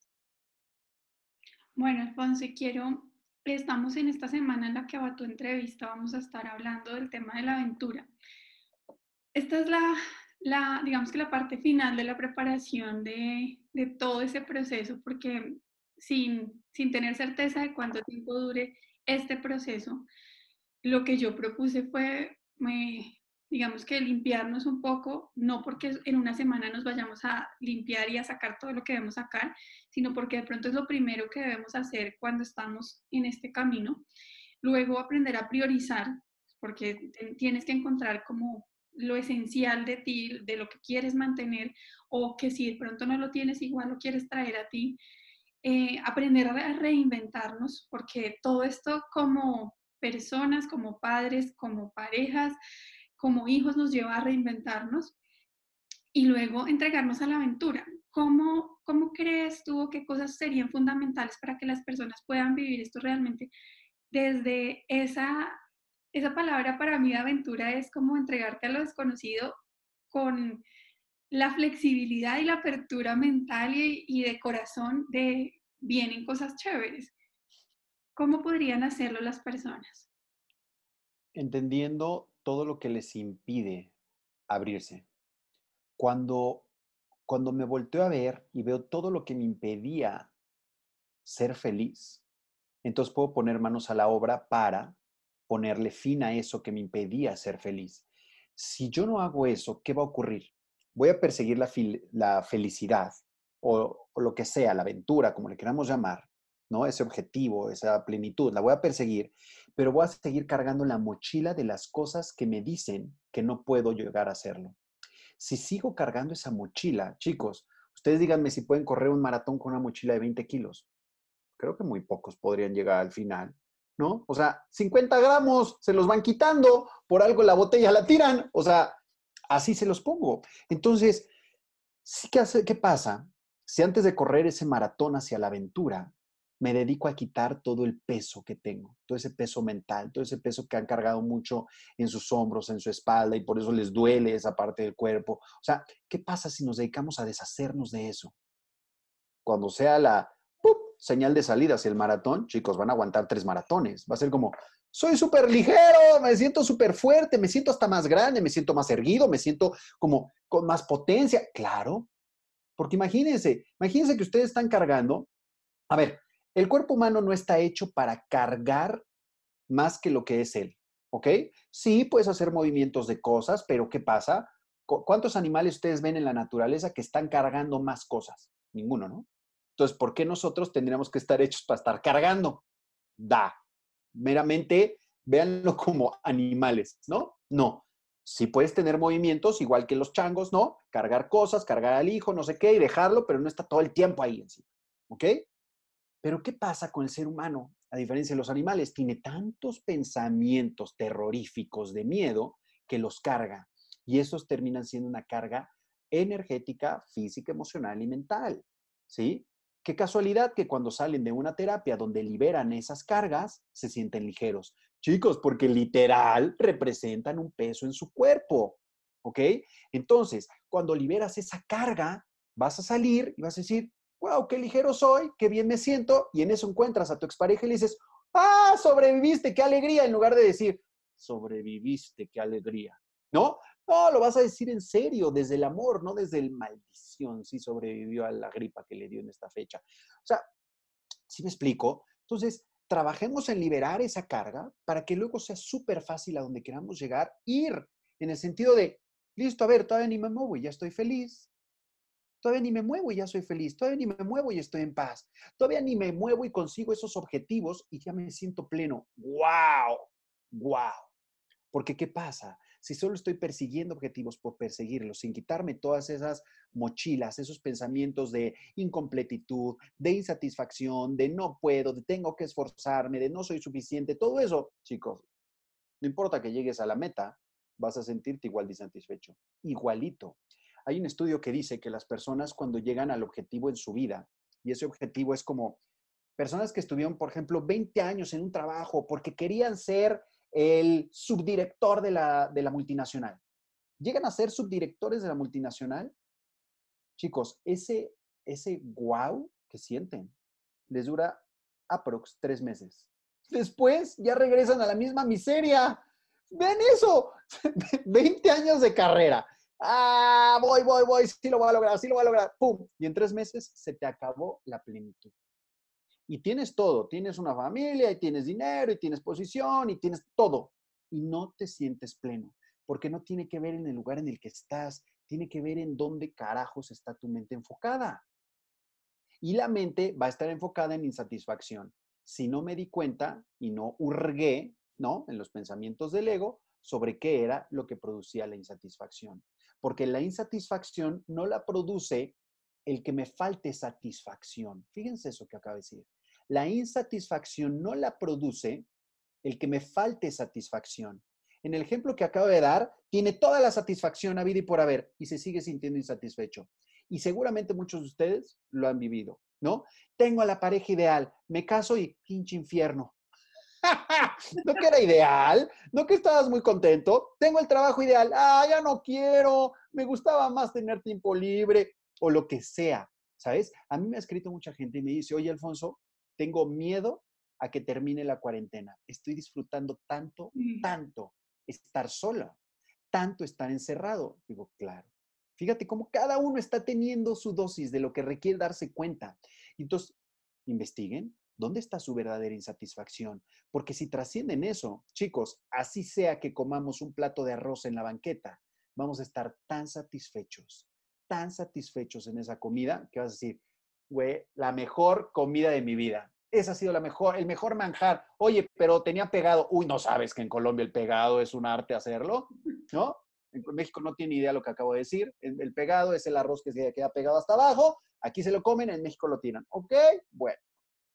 Bueno, Alfonso, quiero, estamos en esta semana en la que va tu entrevista, vamos a estar hablando del tema de la aventura. Esta es la, la digamos que la parte final de la preparación de, de todo ese proceso, porque sin, sin tener certeza de cuánto tiempo dure este proceso, lo que yo propuse fue me, digamos que limpiarnos un poco, no porque en una semana nos vayamos a limpiar y a sacar todo lo que debemos sacar, sino porque de pronto es lo primero que debemos hacer cuando estamos en este camino. Luego aprender a priorizar, porque tienes que encontrar como lo esencial de ti, de lo que quieres mantener, o que si de pronto no lo tienes, igual lo quieres traer a ti. Eh, aprender a reinventarnos, porque todo esto como personas, como padres, como parejas, como hijos nos lleva a reinventarnos y luego entregarnos a la aventura. ¿Cómo, cómo crees tú o qué cosas serían fundamentales para que las personas puedan vivir esto realmente desde esa, esa palabra para mí de aventura es como entregarte a lo desconocido con la flexibilidad y la apertura mental y, de corazón de vienen cosas chéveres. ¿Cómo podrían hacerlo las personas? Entendiendo todo lo que les impide abrirse. Cuando, cuando me volteo a ver y veo todo lo que me impedía ser feliz, entonces puedo poner manos a la obra para ponerle fin a eso que me impedía ser feliz. Si yo no hago eso, ¿qué va a ocurrir? Voy a perseguir la, felicidad o, o, lo que sea, la aventura, como le queramos llamar, ¿no? Ese objetivo, esa plenitud, la voy a perseguir, pero voy a seguir cargando la mochila de las cosas que me dicen que no puedo llegar a hacerlo. Si sigo cargando esa mochila, chicos, ustedes díganme si pueden correr un maratón con una mochila de 20 kilos. Creo que muy pocos podrían llegar al final, ¿no? O sea, 50 gramos se los van quitando, por algo la botella la tiran, o sea, así se los pongo. Entonces, ¿qué, hace, ¿qué pasa? Si antes de correr ese maratón hacia la aventura, me dedico a quitar todo el peso que tengo, todo ese peso mental, todo ese peso que han cargado mucho en sus hombros, en su espalda y por eso les duele esa parte del cuerpo. O sea, ¿qué pasa si nos dedicamos a deshacernos de eso? Cuando sea la señal de salida hacia el maratón, chicos, van a aguantar tres maratones. Va a ser como, soy súper ligero, me siento súper fuerte, me siento hasta más grande, me siento más erguido, me siento como con más potencia. Claro, porque imagínense, imagínense que ustedes están cargando. A ver, el cuerpo humano no está hecho para cargar más que lo que es él, ¿ok? Sí, puedes hacer movimientos de cosas, pero ¿qué pasa? ¿cuántos animales ustedes ven en la naturaleza que están cargando más cosas? Ninguno, ¿no? Entonces, ¿por qué nosotros tendríamos que estar hechos para estar cargando? Da. Meramente, véanlo como animales, ¿no? No. Sí puedes tener movimientos, igual que los changos, ¿no? Cargar cosas, cargar al hijo, no sé qué, y dejarlo, pero no está todo el tiempo ahí encima. ¿Ok? Pero ¿qué pasa con el ser humano? A diferencia de los animales, tiene tantos pensamientos terroríficos de miedo que los carga. Y esos terminan siendo una carga energética, física, emocional y mental. ¿Sí? Qué casualidad que cuando salen de una terapia donde liberan esas cargas, se sienten ligeros. Chicos, porque literal representan un peso en su cuerpo. ¿Ok? Entonces, cuando liberas esa carga, vas a salir y vas a decir, wow, qué ligero soy, qué bien me siento, y en eso encuentras a tu expareja y le dices, ah, sobreviviste, qué alegría, en lugar de decir, sobreviviste, qué alegría. ¿No? No, lo vas a decir en serio, desde el amor, no desde el maldición, si sobrevivió a la gripa que le dio en esta fecha. O sea, si me explico? Entonces, trabajemos en liberar esa carga para que luego sea súper fácil a donde queramos llegar, ir en el sentido de, listo, a ver, todavía ni me muevo y ya estoy feliz, Todavía ni me muevo y ya soy feliz. Todavía ni me muevo y estoy en paz. Todavía ni me muevo y consigo esos objetivos y ya me siento pleno. ¡Wow! ¡Wow! Porque ¿qué pasa? Si solo estoy persiguiendo objetivos por perseguirlos, sin quitarme todas esas mochilas, esos pensamientos de incompletitud, de insatisfacción, de no puedo, de tengo que esforzarme, de no soy suficiente, todo eso, chicos, no importa que llegues a la meta, vas a sentirte igual de insatisfecho, igualito. Hay un estudio que dice que las personas cuando llegan al objetivo en su vida, y ese objetivo es como personas que estuvieron, por ejemplo, 20 años en un trabajo porque querían ser el subdirector de la, de la multinacional. Llegan a ser subdirectores de la multinacional. Chicos, ese, ese wow que sienten les dura aprox tres meses. Después ya regresan a la misma miseria. ¿Ven eso? 20 años de carrera ah, voy, voy, voy, sí lo voy a lograr, sí lo voy a lograr, ¡pum! Y en tres meses se te acabó la plenitud. Y tienes todo, tienes una familia, y tienes dinero, y tienes posición, y tienes todo. Y no te sientes pleno, porque no tiene que ver en el lugar en el que estás, tiene que ver en dónde carajos está tu mente enfocada. Y la mente va a estar enfocada en insatisfacción. Si no me di cuenta y no hurgué, ¿no? En los pensamientos del ego sobre qué era lo que producía la insatisfacción porque la insatisfacción no la produce el que me falte satisfacción. Fíjense eso que acabo de decir. La insatisfacción no la produce el que me falte satisfacción. En el ejemplo que acabo de dar, tiene toda la satisfacción a vida y por haber y se sigue sintiendo insatisfecho. Y seguramente muchos de ustedes lo han vivido, ¿no? Tengo a la pareja ideal, me caso y pinche infierno. no que era ideal, no que estabas muy contento, tengo el trabajo ideal, ah, ya no quiero, me gustaba más tener tiempo libre o lo que sea, ¿sabes? A mí me ha escrito mucha gente y me dice, oye, Alfonso, tengo miedo a que termine la cuarentena. Estoy disfrutando tanto, tanto estar sola, tanto estar encerrado. Digo, claro. Fíjate cómo cada uno está teniendo su dosis de lo que requiere darse cuenta. Entonces, investiguen, ¿Dónde está su verdadera insatisfacción? Porque si trascienden eso, chicos, así sea que comamos un plato de arroz en la banqueta, vamos a estar tan satisfechos, tan satisfechos en esa comida que vas a decir, güey, la mejor comida de mi vida. Esa ha sido la mejor, el mejor manjar. Oye, pero tenía pegado. Uy, no sabes que en Colombia el pegado es un arte hacerlo, ¿no? En México no tiene idea lo que acabo de decir. El, pegado es el arroz que se queda pegado hasta abajo. Aquí se lo comen, en México lo tiran. ¿Ok? Bueno.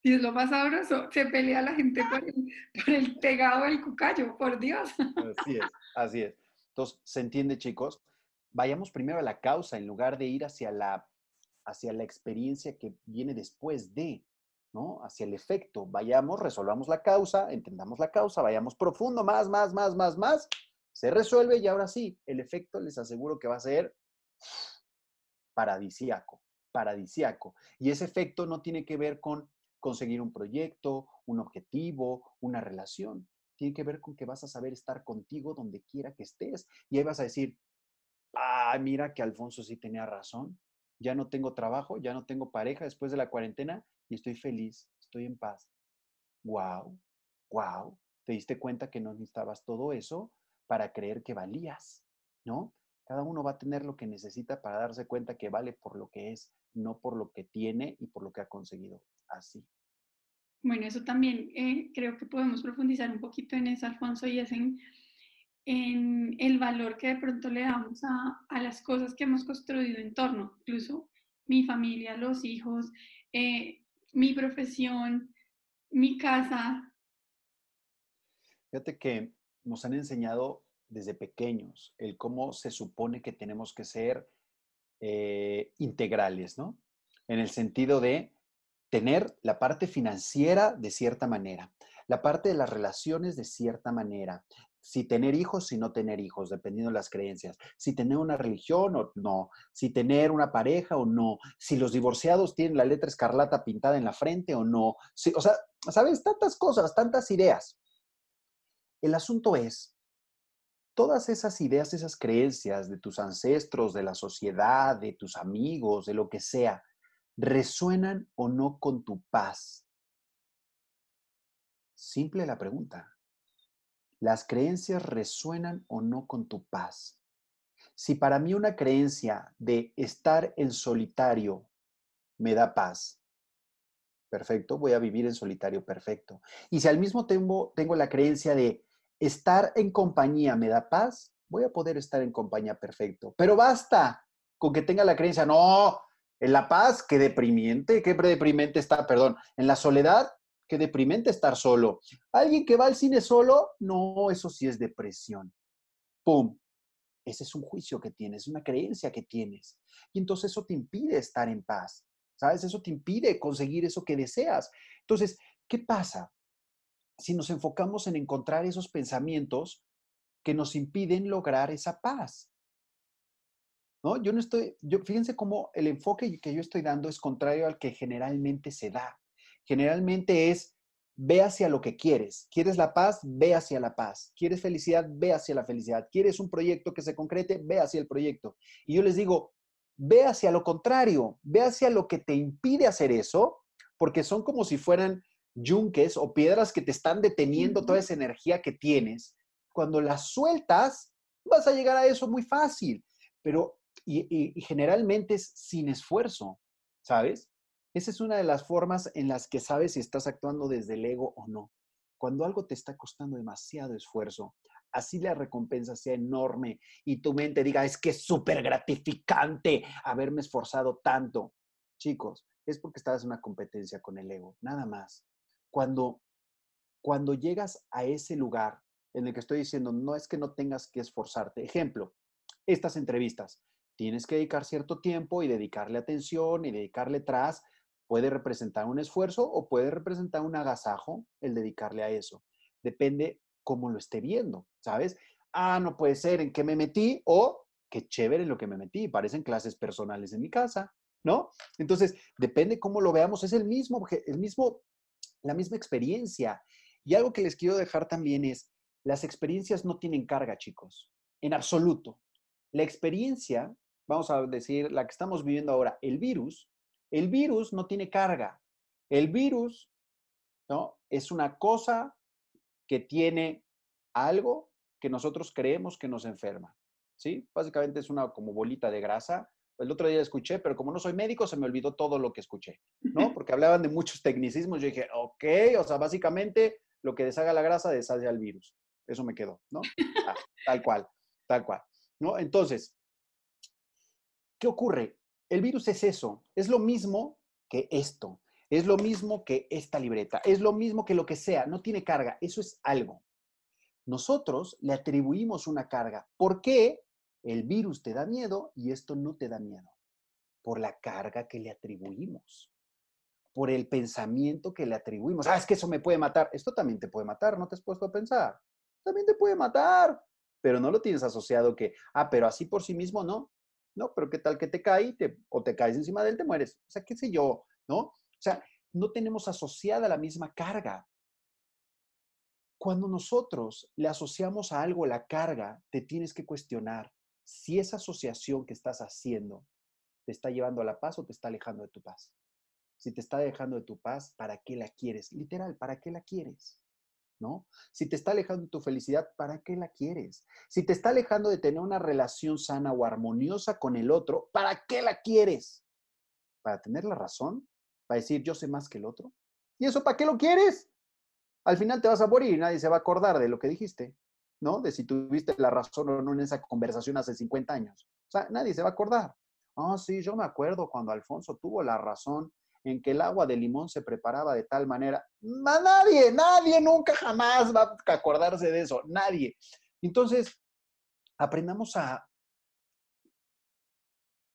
Y es lo más sabroso, se pelea la gente por el, pegado del cucayo, por Dios. Así es, así es. Entonces, ¿se entiende, chicos? Vayamos primero a la causa en lugar de ir hacia la, hacia la experiencia que viene después de, ¿no? Hacia el efecto. Vayamos, resolvamos la causa, entendamos la causa, vayamos profundo, más, más, más, más, más. Se resuelve y ahora sí, el efecto les aseguro que va a ser paradisiaco, paradisiaco. Y ese efecto no tiene que ver con conseguir un proyecto, un objetivo, una relación. Tiene que ver con que vas a saber estar contigo donde quiera que estés. Y ahí vas a decir, ah, mira que Alfonso sí tenía razón. Ya no tengo trabajo, ya no tengo pareja después de la cuarentena y estoy feliz, estoy en paz. Wow, wow. ¿Te diste cuenta que no necesitabas todo eso para creer que valías? ¿No? Cada uno va a tener lo que necesita para darse cuenta que vale por lo que es, no por lo que tiene y por lo que ha conseguido. Así. Bueno, eso también eh, creo que podemos profundizar un poquito en eso, Alfonso, y es en, el valor que de pronto le damos a, las cosas que hemos construido en torno, incluso mi familia, los hijos, eh, mi profesión, mi casa. Fíjate que nos han enseñado desde pequeños el cómo se supone que tenemos que ser eh, integrales, ¿no? En el sentido de tener la parte financiera de cierta manera, la parte de las relaciones de cierta manera, si tener hijos, si no tener hijos, dependiendo de las creencias, si tener una religión o no, si tener una pareja o no, si los divorciados tienen la letra escarlata pintada en la frente o no, o sea, ¿sabes? Tantas cosas, tantas ideas. El asunto es, todas esas ideas, esas creencias de tus ancestros, de la sociedad, de tus amigos, de lo que sea, ¿resuenan o no con tu paz? Simple la pregunta. ¿Las creencias resuenan o no con tu paz? Si para mí una creencia de estar en solitario me da paz, perfecto, voy a vivir en solitario, perfecto. Y si al mismo tiempo tengo la creencia de estar en compañía me da paz, voy a poder estar en compañía perfecto. Pero basta con que tenga la creencia, no, en la paz, qué deprimiente, qué deprimente está, perdón, en la soledad, qué deprimente estar solo. Alguien que va al cine solo, no, eso sí es depresión. ¡Pum! Ese es un juicio que tienes, una creencia que tienes. Y entonces eso te impide estar en paz. ¿Sabes? Eso te impide conseguir eso que deseas. Entonces, ¿qué pasa? si nos enfocamos en encontrar esos pensamientos que nos impiden lograr esa paz. ¿No? Yo no estoy, yo, fíjense cómo el enfoque que yo estoy dando es contrario al que generalmente se da. Generalmente es, ve hacia lo que quieres. ¿Quieres la paz? Ve hacia la paz. ¿Quieres felicidad? Ve hacia la felicidad. ¿Quieres un proyecto que se concrete? Ve hacia el proyecto. Y yo les digo, ve hacia lo contrario, ve hacia lo que te impide hacer eso, porque son como si fueran yunques o piedras que te están deteniendo toda esa energía que tienes, cuando las sueltas, vas a llegar a eso muy fácil, pero y, generalmente es sin esfuerzo, ¿sabes? Esa es una de las formas en las que sabes si estás actuando desde el ego o no. Cuando algo te está costando demasiado esfuerzo, así la recompensa sea enorme y tu mente diga, es que es súper gratificante haberme esforzado tanto. Chicos, es porque estás en una competencia con el ego, nada más cuando, cuando llegas a ese lugar en el que estoy diciendo, no es que no tengas que esforzarte. Ejemplo, estas entrevistas. Tienes que dedicar cierto tiempo y dedicarle atención y dedicarle tras. Puede representar un esfuerzo o puede representar un agasajo el dedicarle a eso. Depende cómo lo esté viendo, ¿sabes? Ah, no puede ser en qué me metí o qué chévere en lo que me metí. Parecen clases personales en mi casa, ¿no? Entonces, depende cómo lo veamos. Es el mismo, el mismo la misma experiencia. Y algo que les quiero dejar también es, las experiencias no tienen carga, chicos, en absoluto. La experiencia, vamos a decir, la que estamos viviendo ahora, el virus, el virus no tiene carga. El virus, ¿no? Es una cosa que tiene algo que nosotros creemos que nos enferma, ¿sí? Básicamente es una como bolita de grasa el otro día escuché, pero como no soy médico, se me olvidó todo lo que escuché, ¿no? Porque hablaban de muchos tecnicismos. Yo dije, ok, o sea, básicamente lo que deshaga la grasa deshace al virus. Eso me quedó, ¿no? Ah, tal cual, tal cual, ¿no? Entonces, ¿qué ocurre? El virus es eso, es lo mismo que esto, es lo mismo que esta libreta, es lo mismo que lo que sea, no tiene carga, eso es algo. Nosotros le atribuimos una carga. ¿Por qué? El virus te da miedo y esto no te da miedo por la carga que le atribuimos, por el pensamiento que le atribuimos. Ah, es que eso me puede matar. Esto también te puede matar, ¿no te has puesto a pensar? También te puede matar, pero no lo tienes asociado que, ah, pero así por sí mismo no. No, pero qué tal que te cae o te caes encima de él, te mueres. O sea, qué sé yo, ¿no? O sea, no tenemos asociada la misma carga. Cuando nosotros le asociamos a algo la carga, te tienes que cuestionar si esa asociación que estás haciendo te está llevando a la paz o te está alejando de tu paz. Si te está alejando de tu paz, ¿para qué la quieres? Literal, ¿para qué la quieres? ¿No? Si te está alejando de tu felicidad, ¿para qué la quieres? Si te está alejando de tener una relación sana o armoniosa con el otro, ¿para qué la quieres? ¿Para tener la razón? ¿Para decir yo sé más que el otro? ¿Y eso para qué lo quieres? Al final te vas a morir y nadie se va a acordar de lo que dijiste, ¿no? De si tuviste la razón o no en esa conversación hace 50 años. O sea, nadie se va a acordar. Ah, sí, yo me acuerdo cuando Alfonso tuvo la razón en que el agua de limón se preparaba de tal manera. nadie, nadie nunca jamás va a acordarse de eso, nadie. Entonces, aprendamos a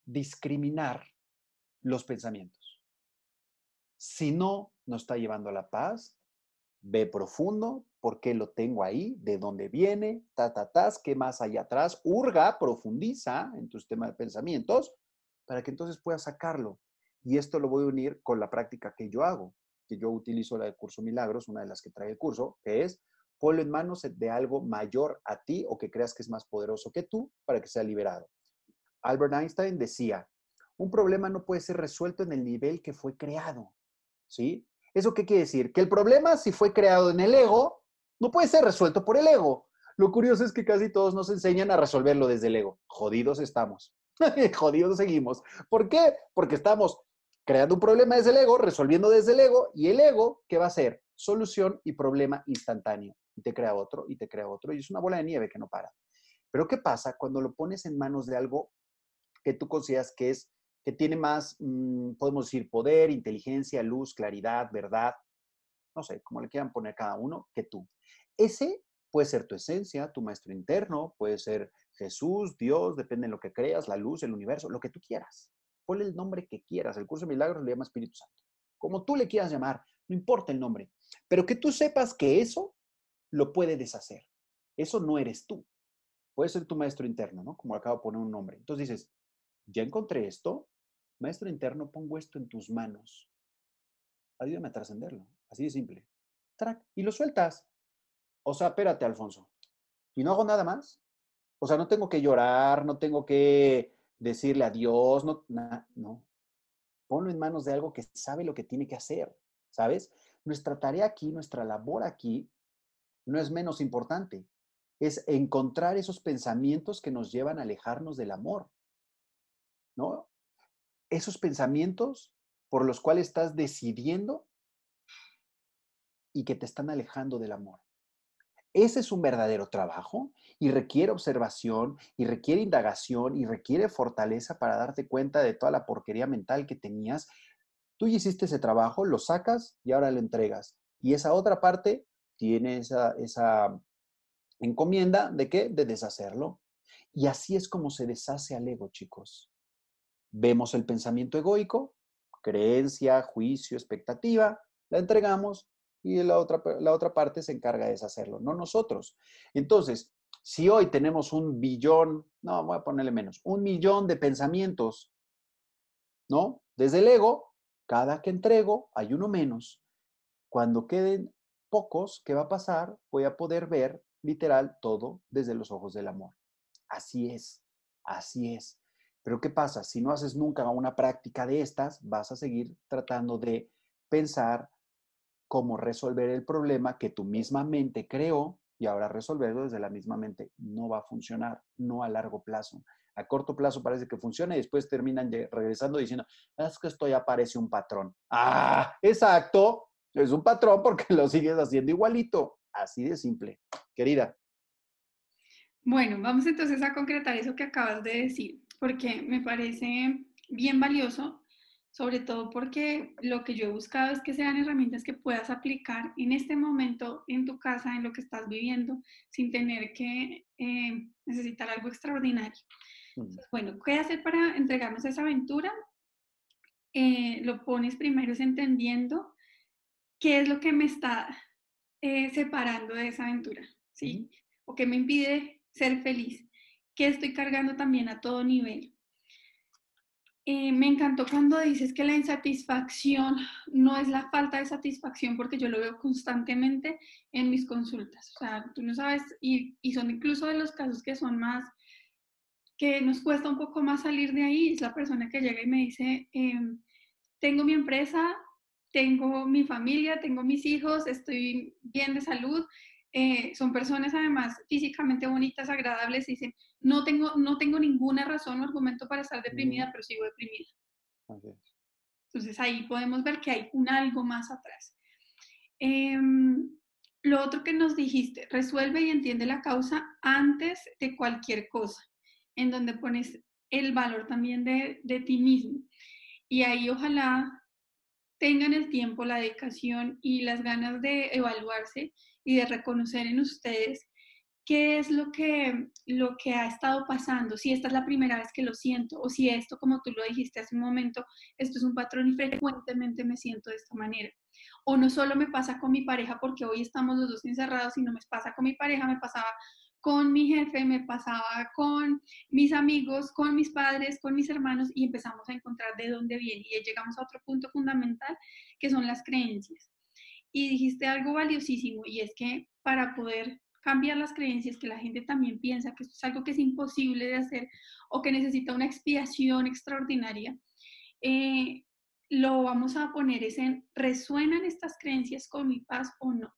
discriminar los pensamientos. Si no nos está llevando a la paz, ve profundo, por qué lo tengo ahí, de dónde viene, ta, ta, qué más hay atrás, hurga, profundiza en tu sistema de pensamientos para que entonces puedas sacarlo. Y esto lo voy a unir con la práctica que yo hago, que yo utilizo la de Curso Milagros, una de las que trae el curso, que es ponlo en manos de algo mayor a ti o que creas que es más poderoso que tú para que sea liberado. Albert Einstein decía, un problema no puede ser resuelto en el nivel que fue creado. ¿Sí? ¿Eso qué quiere decir? Que el problema, si fue creado en el ego, no puede ser resuelto por el ego. Lo curioso es que casi todos nos enseñan a resolverlo desde el ego. Jodidos estamos. Jodidos seguimos. ¿Por qué? Porque estamos creando un problema desde el ego, resolviendo desde el ego, y el ego, ¿qué va a hacer? Solución y problema instantáneo. Y te crea otro, y te crea otro, y es una bola de nieve que no para. Pero ¿qué pasa cuando lo pones en manos de algo que tú consideras que es, que tiene más, mm, podemos decir, poder, inteligencia, luz, claridad, verdad, no sé, como le quieran poner cada uno, que tú? Ese puede ser tu esencia, tu maestro interno, puede ser Jesús, Dios, depende de lo que creas, la luz, el universo, lo que tú quieras ponle el nombre que quieras. El curso de milagros le llama Espíritu Santo. Como tú le quieras llamar, no importa el nombre. Pero que tú sepas que eso lo puede deshacer. Eso no eres tú. Puede ser tu maestro interno, ¿no? Como acabo de poner un nombre. Entonces dices, ya encontré esto, maestro interno, pongo esto en tus manos. Ayúdame a trascenderlo. Así de simple. Y lo sueltas. O sea, espérate, Alfonso. ¿Y no hago nada más? O sea, no tengo que llorar, no tengo que decirle adiós, no, no. Ponlo en manos de algo que sabe lo que tiene que hacer, ¿sabes? Nuestra tarea aquí, nuestra labor aquí, no es menos importante. Es encontrar esos pensamientos que nos llevan a alejarnos del amor, ¿no? Esos pensamientos por los cuales estás decidiendo y que te están alejando del amor. Ese es un verdadero trabajo y requiere observación y requiere indagación y requiere fortaleza para darte cuenta de toda la porquería mental que tenías. Tú hiciste ese trabajo, lo sacas y ahora lo entregas. Y esa otra parte tiene esa, esa encomienda de qué? De deshacerlo. Y así es como se deshace al ego, chicos. Vemos el pensamiento egoico, creencia, juicio, expectativa, la entregamos y la otra, la otra parte se encarga de deshacerlo, no nosotros. Entonces, si hoy tenemos un billón, no, voy a ponerle menos, un millón de pensamientos, ¿no? Desde el ego, cada que entrego hay uno menos. Cuando queden pocos, ¿qué va a pasar? Voy a poder ver literal todo desde los ojos del amor. Así es, así es. Pero ¿qué pasa? Si no haces nunca una práctica de estas, vas a seguir tratando de pensar, cómo resolver el problema que tu misma mente creó y ahora resolverlo desde la misma mente. No va a funcionar, no a largo plazo. A corto plazo parece que funciona y después terminan regresando diciendo, es que esto ya parece un patrón. Ah, exacto, es un patrón porque lo sigues haciendo igualito. Así de simple. Querida. Bueno, vamos entonces a concretar eso que acabas de decir, porque me parece bien valioso sobre todo porque lo que yo he buscado es que sean herramientas que puedas aplicar en este momento en tu casa, en lo que estás viviendo, sin tener que eh, necesitar algo extraordinario. bueno, ¿qué hacer para entregarnos esa aventura? Eh, lo pones primero es entendiendo qué es lo que me está eh, separando de esa aventura, ¿sí? O qué me impide ser feliz, qué estoy cargando también a todo nivel eh, me encantó cuando dices que la insatisfacción no es la falta de satisfacción, porque yo lo veo constantemente en mis consultas. O sea, tú no sabes, y, son incluso de los casos que son más, que nos cuesta un poco más salir de ahí. Es la persona que llega y me dice, em, tengo mi empresa, tengo mi familia, tengo mis hijos, estoy bien de salud, eh, son personas además físicamente bonitas, agradables, y dicen, no tengo, no tengo ninguna razón o argumento para estar deprimida, pero sigo deprimida. Entonces ahí podemos ver que hay un algo más atrás. Em, lo otro que nos dijiste, resuelve y entiende la causa antes de cualquier cosa, en donde pones el valor también de, de ti mismo. Y ahí ojalá tengan el tiempo, la dedicación y las ganas de evaluarse y de reconocer en ustedes qué es lo que, lo que ha estado pasando, si esta es la primera vez que lo siento o si esto, como tú lo dijiste hace un momento, esto es un patrón y frecuentemente me siento de esta manera. O no solo me pasa con mi pareja porque hoy estamos los dos encerrados, sino me pasa con mi pareja, me pasaba con mi jefe, me pasaba con mis amigos, con mis padres, con mis hermanos y empezamos a encontrar de dónde viene. Y llegamos a otro punto fundamental que son las creencias. Y dijiste algo valiosísimo y es que para poder cambiar las creencias, que la gente también piensa que esto es algo que es imposible de hacer o que necesita una expiación extraordinaria, eh, lo vamos a poner es en, ¿resuenan estas creencias con mi paz o no?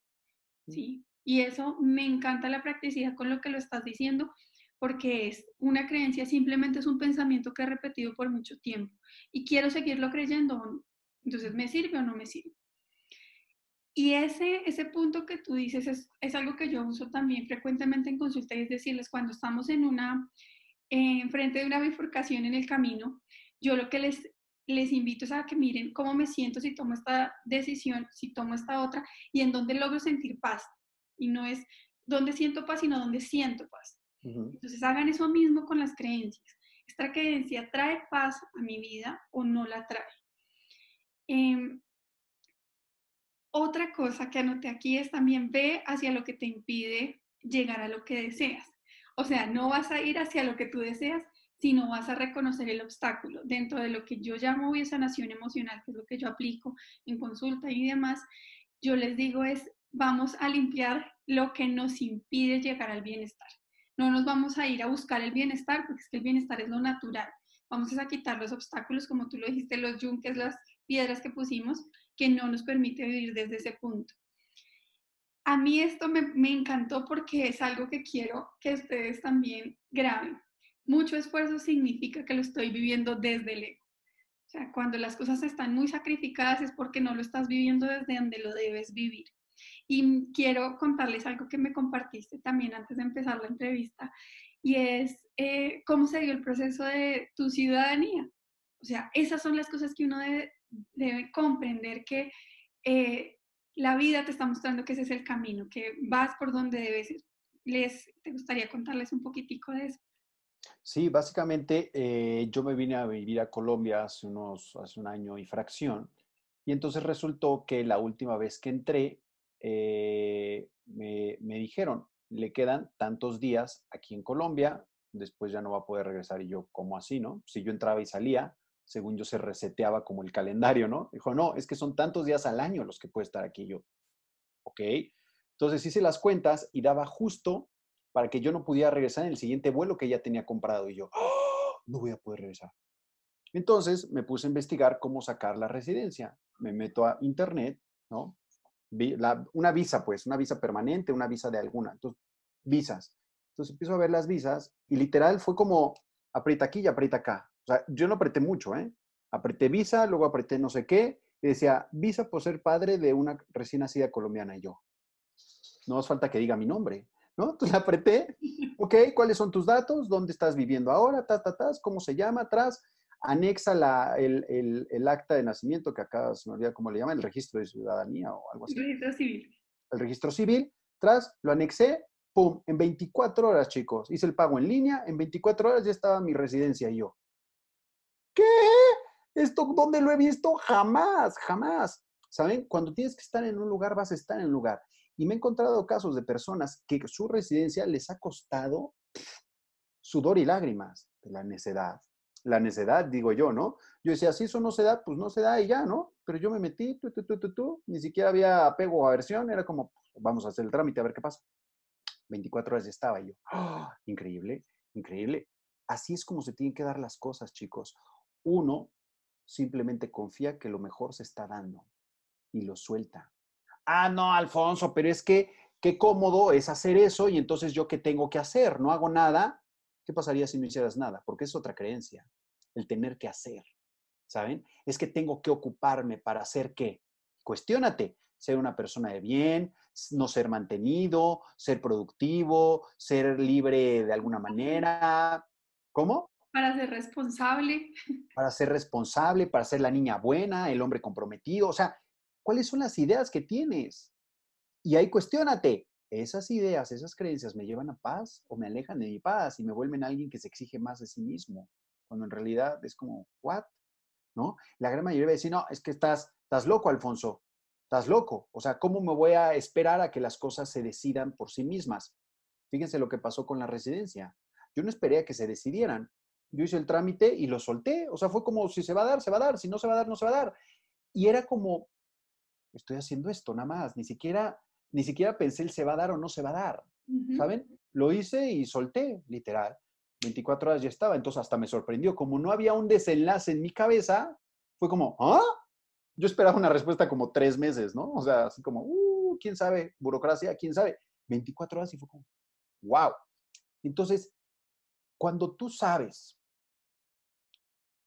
¿Sí? Y eso me encanta la practicidad con lo que lo estás diciendo, porque es una creencia, simplemente es un pensamiento que he repetido por mucho tiempo y quiero seguirlo creyendo o no. Entonces, ¿me sirve o no me sirve? Y ese, ese punto que tú dices es, es algo que yo uso también frecuentemente en consulta y es decirles, cuando estamos en una, en frente de una bifurcación en el camino, yo lo que les, les invito es a que miren cómo me siento si tomo esta decisión, si tomo esta otra y en dónde logro sentir paz. Y no es dónde siento paz, sino dónde siento paz. Entonces hagan eso mismo con las creencias. ¿Esta creencia trae paz a mi vida o no la trae? Eh, otra cosa que anoté aquí es también ve hacia lo que te impide llegar a lo que deseas. O sea, no vas a ir hacia lo que tú deseas, sino vas a reconocer el obstáculo. Dentro de lo que yo llamo sanación emocional, que es lo que yo aplico en consulta y demás, yo les digo es, vamos a limpiar lo que nos impide llegar al bienestar. No nos vamos a ir a buscar el bienestar, porque es que el bienestar es lo natural. Vamos a quitar los obstáculos, como tú lo dijiste, los yunques, las piedras que pusimos, que no nos permite vivir desde ese punto. A mí esto me, encantó porque es algo que quiero que ustedes también graben. Mucho esfuerzo significa que lo estoy viviendo desde el ego. O sea, cuando las cosas están muy sacrificadas es porque no lo estás viviendo desde donde lo debes vivir. Y quiero contarles algo que me compartiste también antes de empezar la entrevista, y es eh, cómo se dio el proceso de tu ciudadanía. O sea, esas son las cosas que uno debe, debe comprender que eh, la vida te está mostrando que ese es el camino, que vas por donde debes ir. Les, ¿Te gustaría contarles un poquitico de eso? Sí, básicamente eh, yo me vine a vivir a Colombia hace, unos, hace un año y fracción, y entonces resultó que la última vez que entré, eh, me, me, dijeron, le quedan tantos días aquí en Colombia, después ya no va a poder regresar. Y yo, ¿cómo así, no? Si yo entraba y salía, según yo se reseteaba como el calendario, ¿no? Dijo, no, es que son tantos días al año los que puede estar aquí yo. ¿Ok? Entonces hice las cuentas y daba justo para que yo no pudiera regresar en el siguiente vuelo que ya tenía comprado y yo, ¡Oh! no voy a poder regresar. Entonces me puse a investigar cómo sacar la residencia. Me meto a internet, ¿no? una visa, pues, una visa permanente, una visa de alguna. Entonces, visas. Entonces empiezo a ver las visas y literal fue como aprieta aquí y aprieta acá. O sea, yo no apreté mucho, ¿eh? Apreté visa, luego apreté no sé qué, y decía, visa por ser padre de una recién nacida colombiana. Y yo, no hace falta que diga mi nombre, ¿no? Entonces apreté, ok, ¿cuáles son tus datos? ¿Dónde estás viviendo ahora? Ta, ta, ta, ¿cómo se llama? Atrás, anexa la, el, el, el, acta de nacimiento, que acá se me olvida cómo le llaman, el registro de ciudadanía o algo así. El registro civil. El registro civil, tras, lo anexé, pum, en 24 horas, chicos, hice el pago en línea, en 24 horas ya estaba mi residencia y yo. ¿Esto dónde lo he visto? Jamás, jamás. ¿Saben? Cuando tienes que estar en un lugar, vas a estar en un lugar. Y me he encontrado casos de personas que su residencia les ha costado sudor y lágrimas la necedad. La necedad, digo yo, ¿no? Yo decía, si eso no se da, pues no se da y ya, ¿no? Pero yo me metí, tú, tú, tú, tú, tú, ni siquiera había apego o aversión, era como, pues, vamos a hacer el trámite a ver qué pasa. 24 horas estaba yo. ¡Ah! Increíble, increíble. Así es como se tienen que dar las cosas, chicos. Uno simplemente confía que lo mejor se está dando. y lo suelta. Ah, no, Alfonso, pero es que qué cómodo es hacer eso y entonces yo qué tengo que hacer, no hago nada. ¿Qué pasaría si no hicieras nada? Porque es otra creencia, el tener que hacer. ¿Saben? Es que tengo que ocuparme para hacer qué. Cuestiónate, ser una persona de bien, no ser mantenido, ser productivo, ser libre de alguna manera. ¿Cómo? Para ser responsable. Para ser responsable, para ser la niña buena, el hombre comprometido. O sea, ¿cuáles son las ideas que tienes? Y ahí cuestiónate, ¿esas ideas, esas creencias me llevan a paz o me alejan de mi paz y me vuelven alguien que se exige más de sí mismo? Cuando en realidad es como, ¿what? ¿No? La gran mayoría va a decir, no, es que estás, estás loco, Alfonso. Estás loco. O sea, ¿cómo me voy a esperar a que las cosas se decidan por sí mismas? Fíjense lo que pasó con la residencia. Yo no esperé a que se decidieran. Yo hice el trámite y lo solté. O sea, fue como si se va a dar, se va a dar. Si no se va a dar, no se va a dar. Y era como, estoy haciendo esto nada más. Ni siquiera, ni siquiera pensé el se va a dar o no se va a dar. ¿Saben? Lo hice y solté, literal. 24 horas ya estaba. Entonces hasta me sorprendió. Como no había un desenlace en mi cabeza, fue como, ¿ah? Yo esperaba una respuesta como tres meses, ¿no? O sea, así como, uh, quién sabe, burocracia, quién sabe. 24 horas y fue como, wow. Entonces, cuando tú sabes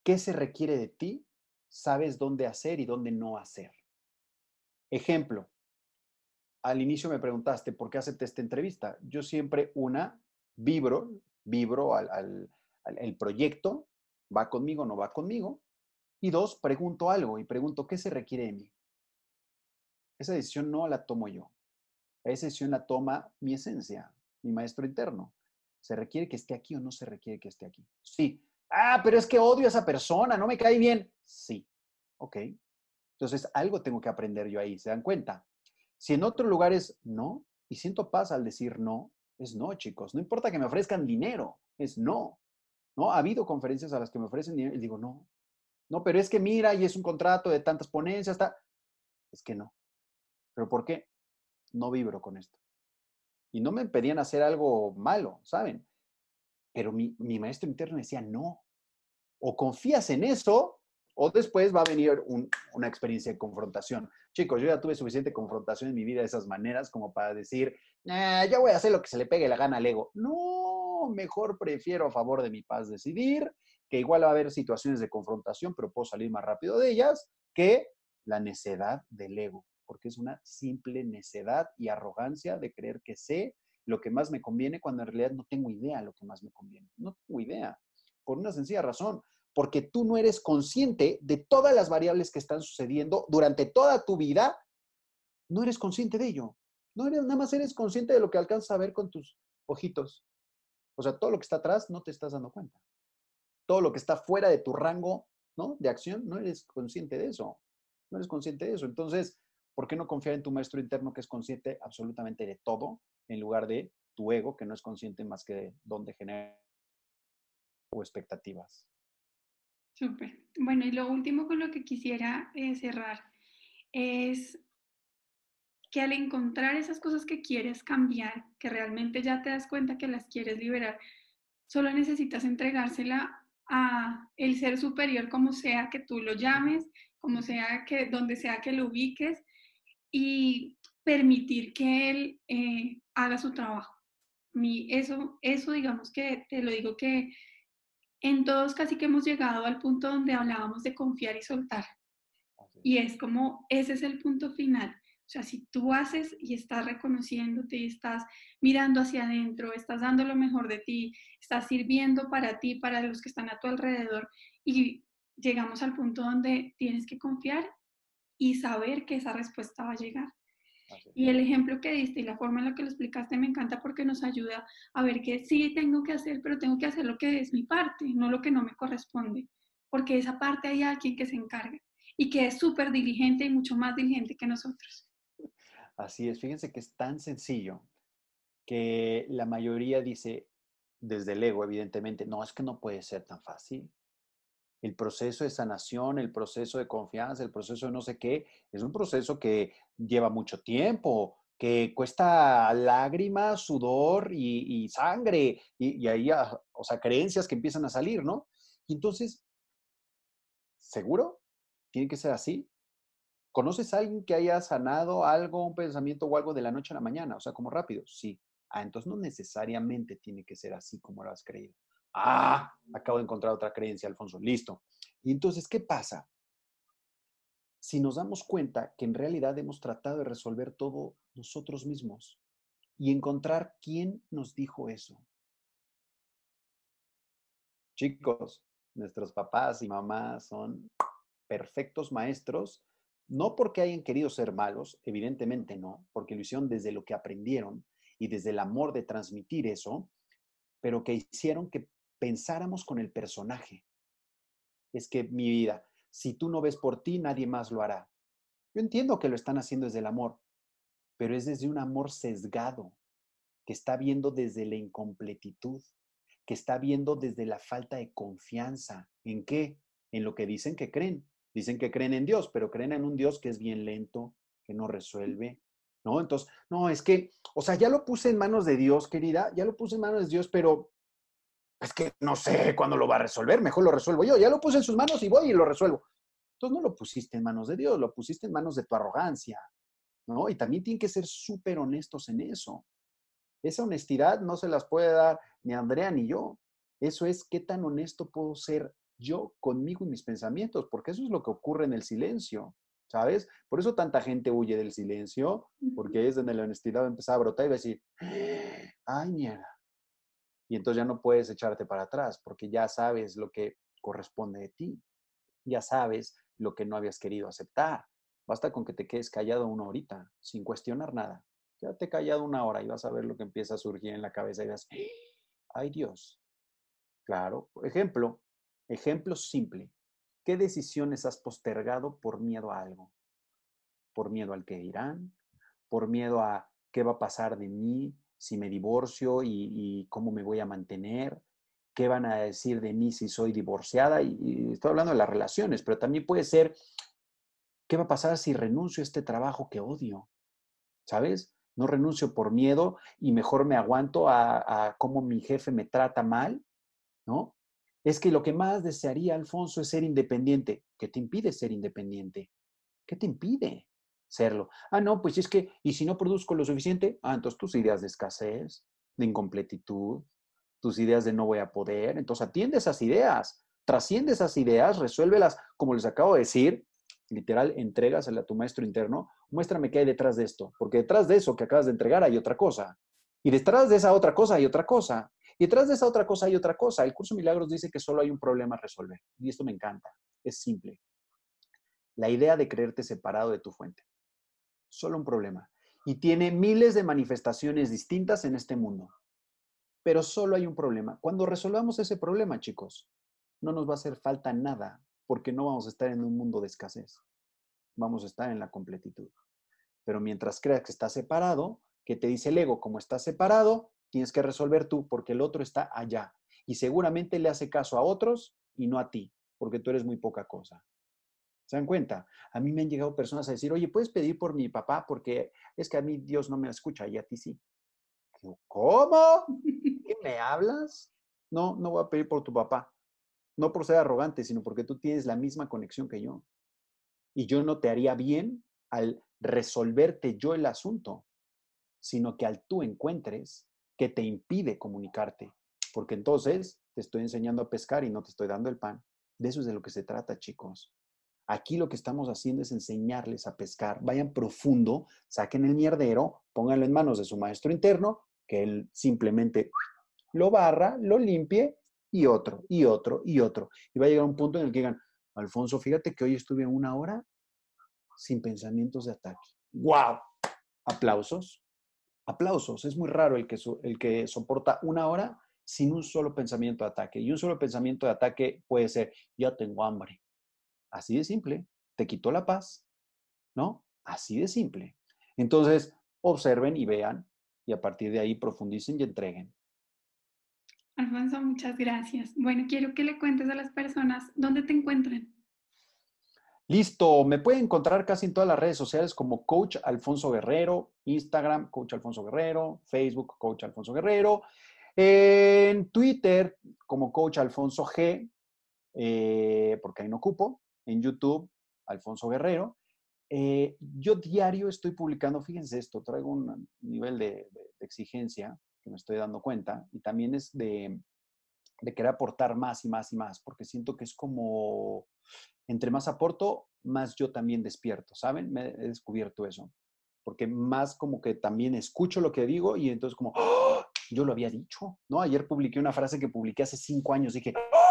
qué se requiere de ti, sabes dónde hacer y dónde no hacer. Ejemplo, al inicio me preguntaste por qué acepté esta entrevista. Yo siempre, una, vibro, vibro al, el proyecto, va conmigo, no va conmigo. Y dos, pregunto algo y pregunto, ¿qué se requiere de mí? Esa decisión no la tomo yo. Esa decisión la toma mi esencia, mi maestro interno. ¿Se requiere que esté aquí o no se requiere que esté aquí? Sí. Ah, pero es que odio a esa persona, no me cae bien. Sí. Ok. Entonces, algo tengo que aprender yo ahí, ¿se dan cuenta? Si en otro lugar es no, y siento paz al decir no, es no, chicos. No importa que me ofrezcan dinero, es no. ¿No? Ha habido conferencias a las que me ofrecen dinero y digo, no, no, pero es que mira, y es un contrato de tantas ponencias, está. Es que no. ¿Pero por qué? No vibro con esto. Y no me pedían hacer algo malo, ¿saben? Pero mi, maestro interno decía, no. O confías en eso, o después va a venir una experiencia de confrontación. Chicos, yo ya tuve suficiente confrontación en mi vida de esas maneras como para decir, ya voy a hacer lo que se le pegue la gana al ego. No, mejor prefiero a favor de mi paz decidir que igual va a haber situaciones de confrontación, pero puedo salir más rápido de ellas, que la necedad del ego, porque es una simple necedad y arrogancia de creer que sé lo que más me conviene cuando en realidad no tengo idea lo que más me conviene. No tengo idea, por una sencilla razón, porque tú no eres consciente de todas las variables que están sucediendo durante toda tu vida, no eres consciente de ello. No eres, nada más eres consciente de lo que alcanzas a ver con tus ojitos. O sea, todo lo que está atrás no te estás dando cuenta todo lo que está fuera de tu rango ¿no? de acción, no eres consciente de eso. No eres consciente de eso. Entonces, ¿por qué no confiar en tu maestro interno que es consciente absolutamente de todo en lugar de tu ego que no es consciente más que de dónde genera expectativas? Súper. Bueno, y lo último con lo que quisiera eh, cerrar es que al encontrar esas cosas que quieres cambiar, que realmente ya te das cuenta que las quieres liberar, solo necesitas entregársela a el ser superior, como sea que tú lo llames, como sea que, donde sea que lo ubiques, y permitir que él eh, haga su trabajo. Mi, eso, eso digamos que te lo digo que en todos casi que hemos llegado al punto donde hablábamos de confiar y soltar. Y es como, ese es el punto final. O sea, si tú haces y estás reconociéndote y estás mirando hacia adentro, estás dando lo mejor de ti, estás sirviendo para ti, para los que están a tu alrededor y llegamos al punto donde tienes que confiar y saber que esa respuesta va a llegar. Y el ejemplo que diste y la forma en la que lo explicaste me encanta porque nos ayuda a ver que sí tengo que hacer, pero tengo que hacer lo que es mi parte, no lo que no me corresponde, porque esa parte hay alguien que se encarga y que es súper diligente y mucho más diligente que nosotros. Así es, fíjense que es tan sencillo que la mayoría dice, desde el ego, evidentemente, no, es que no puede ser tan fácil. El proceso de sanación, el proceso de confianza, el proceso de no sé qué, es un proceso que lleva mucho tiempo, que cuesta lágrimas, sudor y, sangre, y, ahí, ah, o sea, creencias que empiezan a salir, ¿no? Entonces, ¿seguro? ¿Tiene que ser así? ¿Conoces a alguien que haya sanado algo, un pensamiento o algo de la noche a la mañana? O sea, como rápido. Sí. Ah, entonces no necesariamente tiene que ser así como lo has creído. Ah, acabo de encontrar otra creencia, Alfonso. Listo. Y entonces, ¿qué pasa? Si nos damos cuenta que en realidad hemos tratado de resolver todo nosotros mismos y encontrar quién nos dijo eso. Chicos, nuestros papás y mamás son perfectos maestros no porque hayan querido ser malos, evidentemente no, porque lo hicieron desde lo que aprendieron y desde el amor de transmitir eso, pero que hicieron que pensáramos con el personaje. Es que mi vida, si tú no ves por ti, nadie más lo hará. Yo entiendo que lo están haciendo desde el amor, pero es desde un amor sesgado, que está viendo desde la incompletitud, que está viendo desde la falta de confianza. ¿En qué? En lo que dicen que creen. Dicen que creen en Dios, pero creen en un Dios que es bien lento, que no resuelve, ¿no? Entonces, no, es que, o sea, ya lo puse en manos de Dios, querida, ya lo puse en manos de Dios, pero es que no sé cuándo lo va a resolver, mejor lo resuelvo yo, ya lo puse en sus manos y voy y lo resuelvo. Entonces no lo pusiste en manos de Dios, lo pusiste en manos de tu arrogancia, ¿no? Y también tienen que ser súper honestos en eso. Esa honestidad no se las puede dar ni Andrea ni yo. Eso es qué tan honesto puedo ser yo conmigo y mis pensamientos, porque eso es lo que ocurre en el silencio, ¿sabes? Por eso tanta gente huye del silencio, porque es donde la honestidad va a empezar a brotar y va a decir, ay, mierda. Y entonces ya no puedes echarte para atrás, porque ya sabes lo que corresponde de ti, ya sabes lo que no habías querido aceptar. Basta con que te quedes callado una horita, sin cuestionar nada. Quédate callado una hora y vas a ver lo que empieza a surgir en la cabeza y vas, ay Dios. Claro, ejemplo, Ejemplo simple. ¿Qué decisiones has postergado por miedo a algo? ¿Por miedo al que dirán? ¿Por miedo a qué va a pasar de mí si me divorcio y, cómo me voy a mantener? ¿Qué van a decir de mí si soy divorciada? Y, estoy hablando de las relaciones, pero también puede ser, ¿qué va a pasar si renuncio a este trabajo que odio? ¿Sabes? No renuncio por miedo y mejor me aguanto a, a cómo mi jefe me trata mal, ¿no? es que lo que más desearía Alfonso es ser independiente. ¿Qué te impide ser independiente? ¿Qué te impide serlo? Ah, no, pues es que, ¿y si no produzco lo suficiente? Ah, entonces tus ideas de escasez, de incompletitud, tus ideas de no voy a poder. Entonces atiende esas ideas, trasciende esas ideas, resuélvelas, como les acabo de decir, literal, entregasela a tu maestro interno, muéstrame qué hay detrás de esto, porque detrás de eso que acabas de entregar hay otra cosa. Y detrás de esa otra cosa hay otra cosa. Y detrás de esa otra cosa hay otra cosa. El curso Milagros dice que solo hay un problema a resolver. Y esto me encanta. Es simple. La idea de creerte separado de tu fuente. Solo un problema. Y tiene miles de manifestaciones distintas en este mundo. Pero solo hay un problema. Cuando resolvamos ese problema, chicos, no nos va a hacer falta nada porque no vamos a estar en un mundo de escasez. Vamos a estar en la completitud. Pero mientras creas que está separado, que te dice el ego, como está separado, tienes que resolver tú porque el otro está allá. Y seguramente le hace caso a otros y no a ti, porque tú eres muy poca cosa. ¿Se dan cuenta? A mí me han llegado personas a decir, oye, ¿puedes pedir por mi papá? Porque es que a mí Dios no me escucha y a ti sí. ¿Cómo? ¿Qué me hablas? No, no voy a pedir por tu papá. No por ser arrogante, sino porque tú tienes la misma conexión que yo. Y yo no te haría bien al resolverte yo el asunto, sino que al tú encuentres que te impide comunicarte, porque entonces te estoy enseñando a pescar y no te estoy dando el pan. De eso es de lo que se trata, chicos. Aquí lo que estamos haciendo es enseñarles a pescar. Vayan profundo, saquen el mierdero, pónganlo en manos de su maestro interno, que él simplemente lo barra, lo limpie y otro, y otro, y otro. Y va a llegar un punto en el que digan, Alfonso, fíjate que hoy estuve una hora sin pensamientos de ataque. ¡Wow! Aplausos aplausos. Es muy raro el que, el que soporta una hora sin un solo pensamiento de ataque. Y un solo pensamiento de ataque puede ser, ya tengo hambre. Así de simple. Te quitó la paz, ¿no? Así de simple. Entonces, observen y vean y a partir de ahí profundicen y entreguen. Alfonso, muchas gracias. Bueno, quiero que le cuentes a las personas dónde te encuentran. Listo, me pueden encontrar casi en todas las redes sociales como Coach Alfonso Guerrero, Instagram, Coach Alfonso Guerrero, Facebook, Coach Alfonso Guerrero, en Twitter como Coach Alfonso G, eh, porque ahí no ocupo, en YouTube, Alfonso Guerrero, Eh, yo diario estoy publicando, fíjense esto, traigo un nivel de, exigencia que me estoy dando cuenta y también es de, de querer aportar más y más y más, porque siento que es como, entre más aporto, más yo también despierto, ¿saben? Me he descubierto eso, porque más como que también escucho lo que digo y entonces como, ¡Oh! yo lo había dicho, ¿no? Ayer publiqué una frase que publiqué hace cinco años, dije, ¡Oh!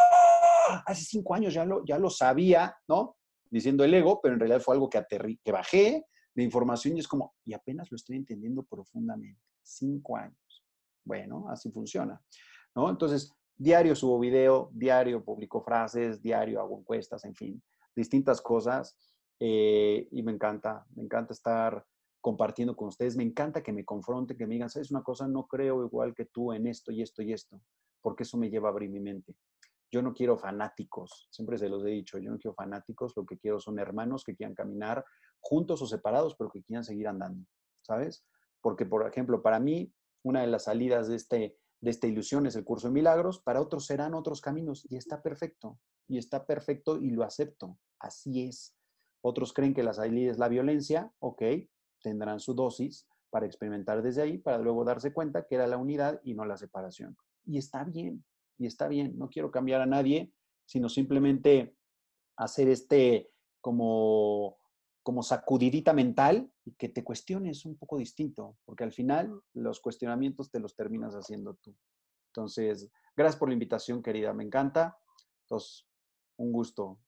Hace cinco años ya lo, ya lo sabía, ¿no? Diciendo el ego, pero en realidad fue algo que, aterri que bajé de información y es como, y apenas lo estoy entendiendo profundamente, cinco años. Bueno, así funciona, ¿no? Entonces, diario subo video, diario publico frases, diario hago encuestas, en fin, distintas cosas. Eh, y me encanta, me encanta estar compartiendo con ustedes. Me encanta que me confronten, que me digan, ¿sabes una cosa? No creo igual que tú en esto y esto y esto, porque eso me lleva a abrir mi mente. Yo no quiero fanáticos, siempre se los he dicho, yo no quiero fanáticos, lo que quiero son hermanos que quieran caminar juntos o separados, pero que quieran seguir andando, ¿sabes? Porque, por ejemplo, para mí, una de las salidas de, este, de esta ilusión es el curso de milagros, para otros serán otros caminos y está perfecto, y está perfecto y lo acepto, así es. Otros creen que la salida es la violencia, ok, tendrán su dosis para experimentar desde ahí, para luego darse cuenta que era la unidad y no la separación. Y está bien, y está bien. No quiero cambiar a nadie, sino simplemente hacer este como, como sacudidita mental y que te cuestiones un poco distinto, porque al final los cuestionamientos te los terminas haciendo tú. Entonces, gracias por la invitación, querida, me encanta. Entonces, un gusto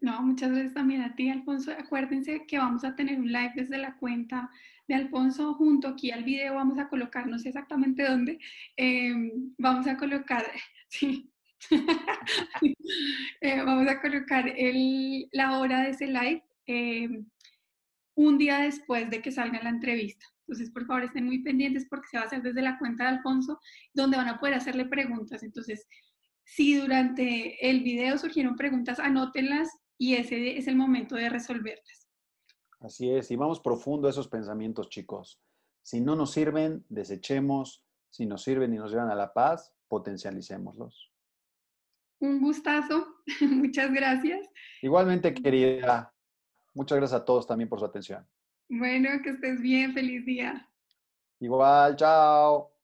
no, muchas gracias también a ti, Alfonso. Acuérdense que vamos a tener un live desde la cuenta de Alfonso junto aquí al video. Vamos a colocar, no sé exactamente dónde, em, vamos a colocar, sí, eh, vamos a colocar la hora de ese live em, un día después de que salga la entrevista. Entonces, por favor, estén muy pendientes porque se va a hacer desde la cuenta de Alfonso, donde van a poder hacerle preguntas. Entonces, si durante el video surgieron preguntas, anótenlas y ese es el momento de resolverlas. Así es, y vamos profundo a esos pensamientos, chicos. Si no nos sirven, desechemos. Si nos sirven y nos llevan a la paz, potencialicémoslos. Un gustazo, muchas gracias. Igualmente, querida, muchas gracias a todos también por su atención. Bueno, que estés bien, feliz día. Igual, chao.